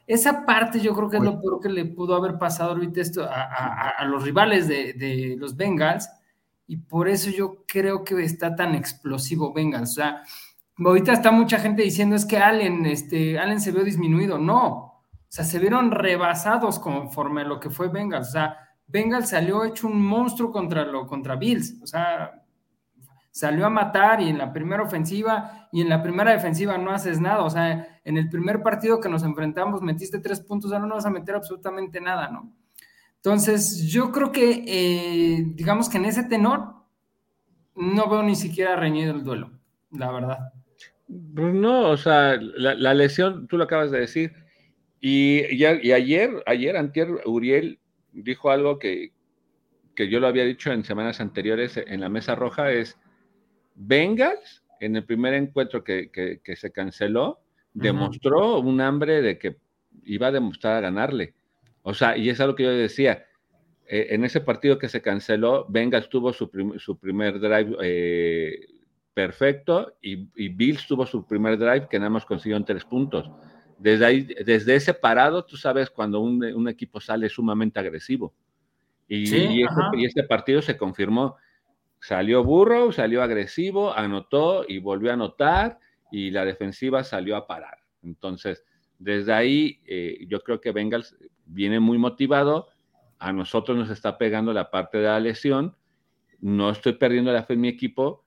Esa parte yo creo que es lo peor que le pudo haber pasado ahorita esto a, a, a los rivales de, de, los Bengals, y por eso yo creo que está tan explosivo Bengals. O sea, ahorita está mucha gente diciendo es que Allen, este, Allen se vio disminuido. No, o sea, se vieron rebasados conforme a lo que fue Bengals. O sea, Bengals salió hecho un monstruo contra, lo, contra Bills. O sea, salió a matar y en la primera ofensiva y en la primera defensiva no haces nada. O sea, en el primer partido que nos enfrentamos metiste tres puntos, ahora no vas a meter absolutamente nada, ¿no? Entonces, yo creo que, eh, digamos que en ese tenor, no veo ni siquiera reñido el duelo, la verdad. Pues no, o sea, la, la, lesión, tú lo acabas de decir, y, y, y, ayer, ayer, antier, Uriel dijo algo que, que yo lo había dicho en semanas anteriores en la mesa roja, es Bengals, en el primer encuentro que, que, que se canceló, uh -huh. demostró un hambre de que iba a demostrar a ganarle. O sea, y es algo que yo decía, eh, en ese partido que se canceló, Bengals tuvo su, prim su primer drive eh, perfecto y, y, Bills tuvo su primer drive que nada más consiguió en tres puntos. Desde, ahí, desde ese parado, tú sabes cuando un, un equipo sale sumamente agresivo. Y, sí, y, este, y, este, partido se confirmó. Salió burro, salió agresivo, anotó y volvió a anotar y la defensiva salió a parar. Entonces, desde ahí, eh, yo creo que Bengals viene muy motivado. A nosotros nos está pegando la parte de la lesión. No estoy perdiendo la fe en mi equipo,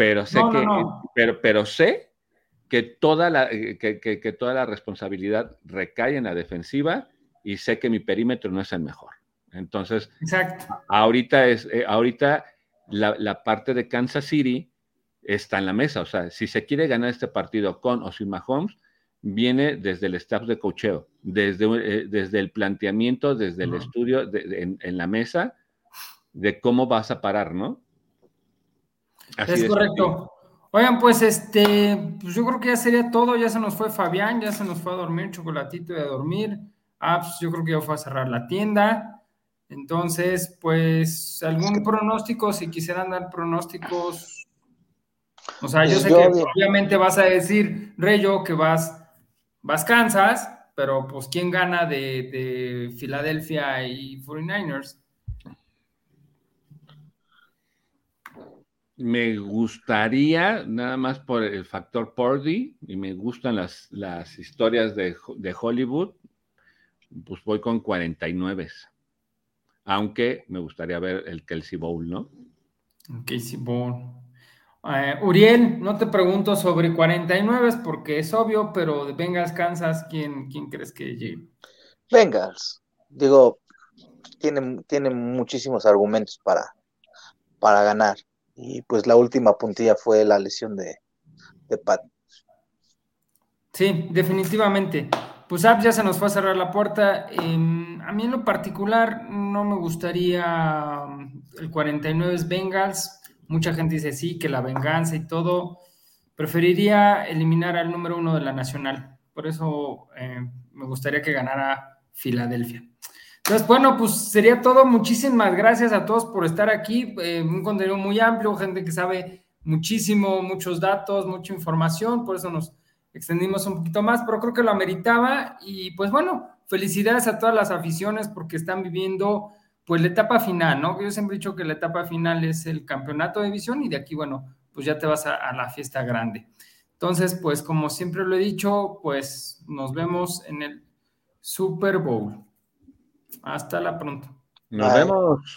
pero sé no, que, no. Pero, pero sé que toda, la, que, que, que toda la responsabilidad recae en la defensiva y sé que mi perímetro no es el mejor. Entonces, Exacto. ahorita es, eh, ahorita la, la, parte de Kansas City está en la mesa. O sea, si se quiere ganar este partido con o sin Mahomes, viene desde el staff de cocheo, desde, eh, desde el planteamiento, desde el estudio en, la mesa de cómo vas a parar, ¿no? Es correcto. Oigan, pues este, pues yo creo que ya sería todo, ya se nos fue Fabián, ya se nos fue a dormir, chocolatito y a dormir. Ah, pues yo creo que ya fue a cerrar la tienda. Entonces, pues, ¿algún pronóstico? Si quisieran dar pronósticos. O sea, yo pues sé que obviamente vas a decir, Reyo, que vas, vas Kansas, pero pues, ¿quién gana de, de Filadelfia y 49ers? Me gustaría, nada más por el factor Purdy, y me gustan las, las historias de, de Hollywood, pues voy con 49 aunque me gustaría ver el Kelsey Bowl, ¿no? El Kelsey Bowl. Eh, Uriel, no te pregunto sobre 49 porque es obvio, pero de Bengals, Kansas, ¿quién, quién crees que llegue? Bengals. Digo, tiene, tiene muchísimos argumentos para, para ganar. Y pues la última puntilla fue la lesión de, de Pat. Sí, definitivamente. Pues ya se nos fue a cerrar la puerta. Em, a mí en lo particular no me gustaría um, el 49 es Bengals. Mucha gente dice sí, que la venganza y todo. Preferiría eliminar al número uno de la nacional. Por eso eh, me gustaría que ganara Filadelfia. Entonces, bueno, pues sería todo. Muchísimas gracias a todos por estar aquí. Eh, un contenido muy amplio, gente que sabe muchísimo, muchos datos, mucha información. Por eso nos extendimos un poquito más, pero creo que lo ameritaba y pues bueno, felicidades a todas las aficiones porque están viviendo pues la etapa final, ¿no? Yo siempre he dicho que la etapa final es el campeonato de división y de aquí, bueno, pues ya te vas a, la fiesta grande. Entonces, pues como siempre lo he dicho, pues nos vemos en el Super Bowl. Hasta la pronto. Nos vemos.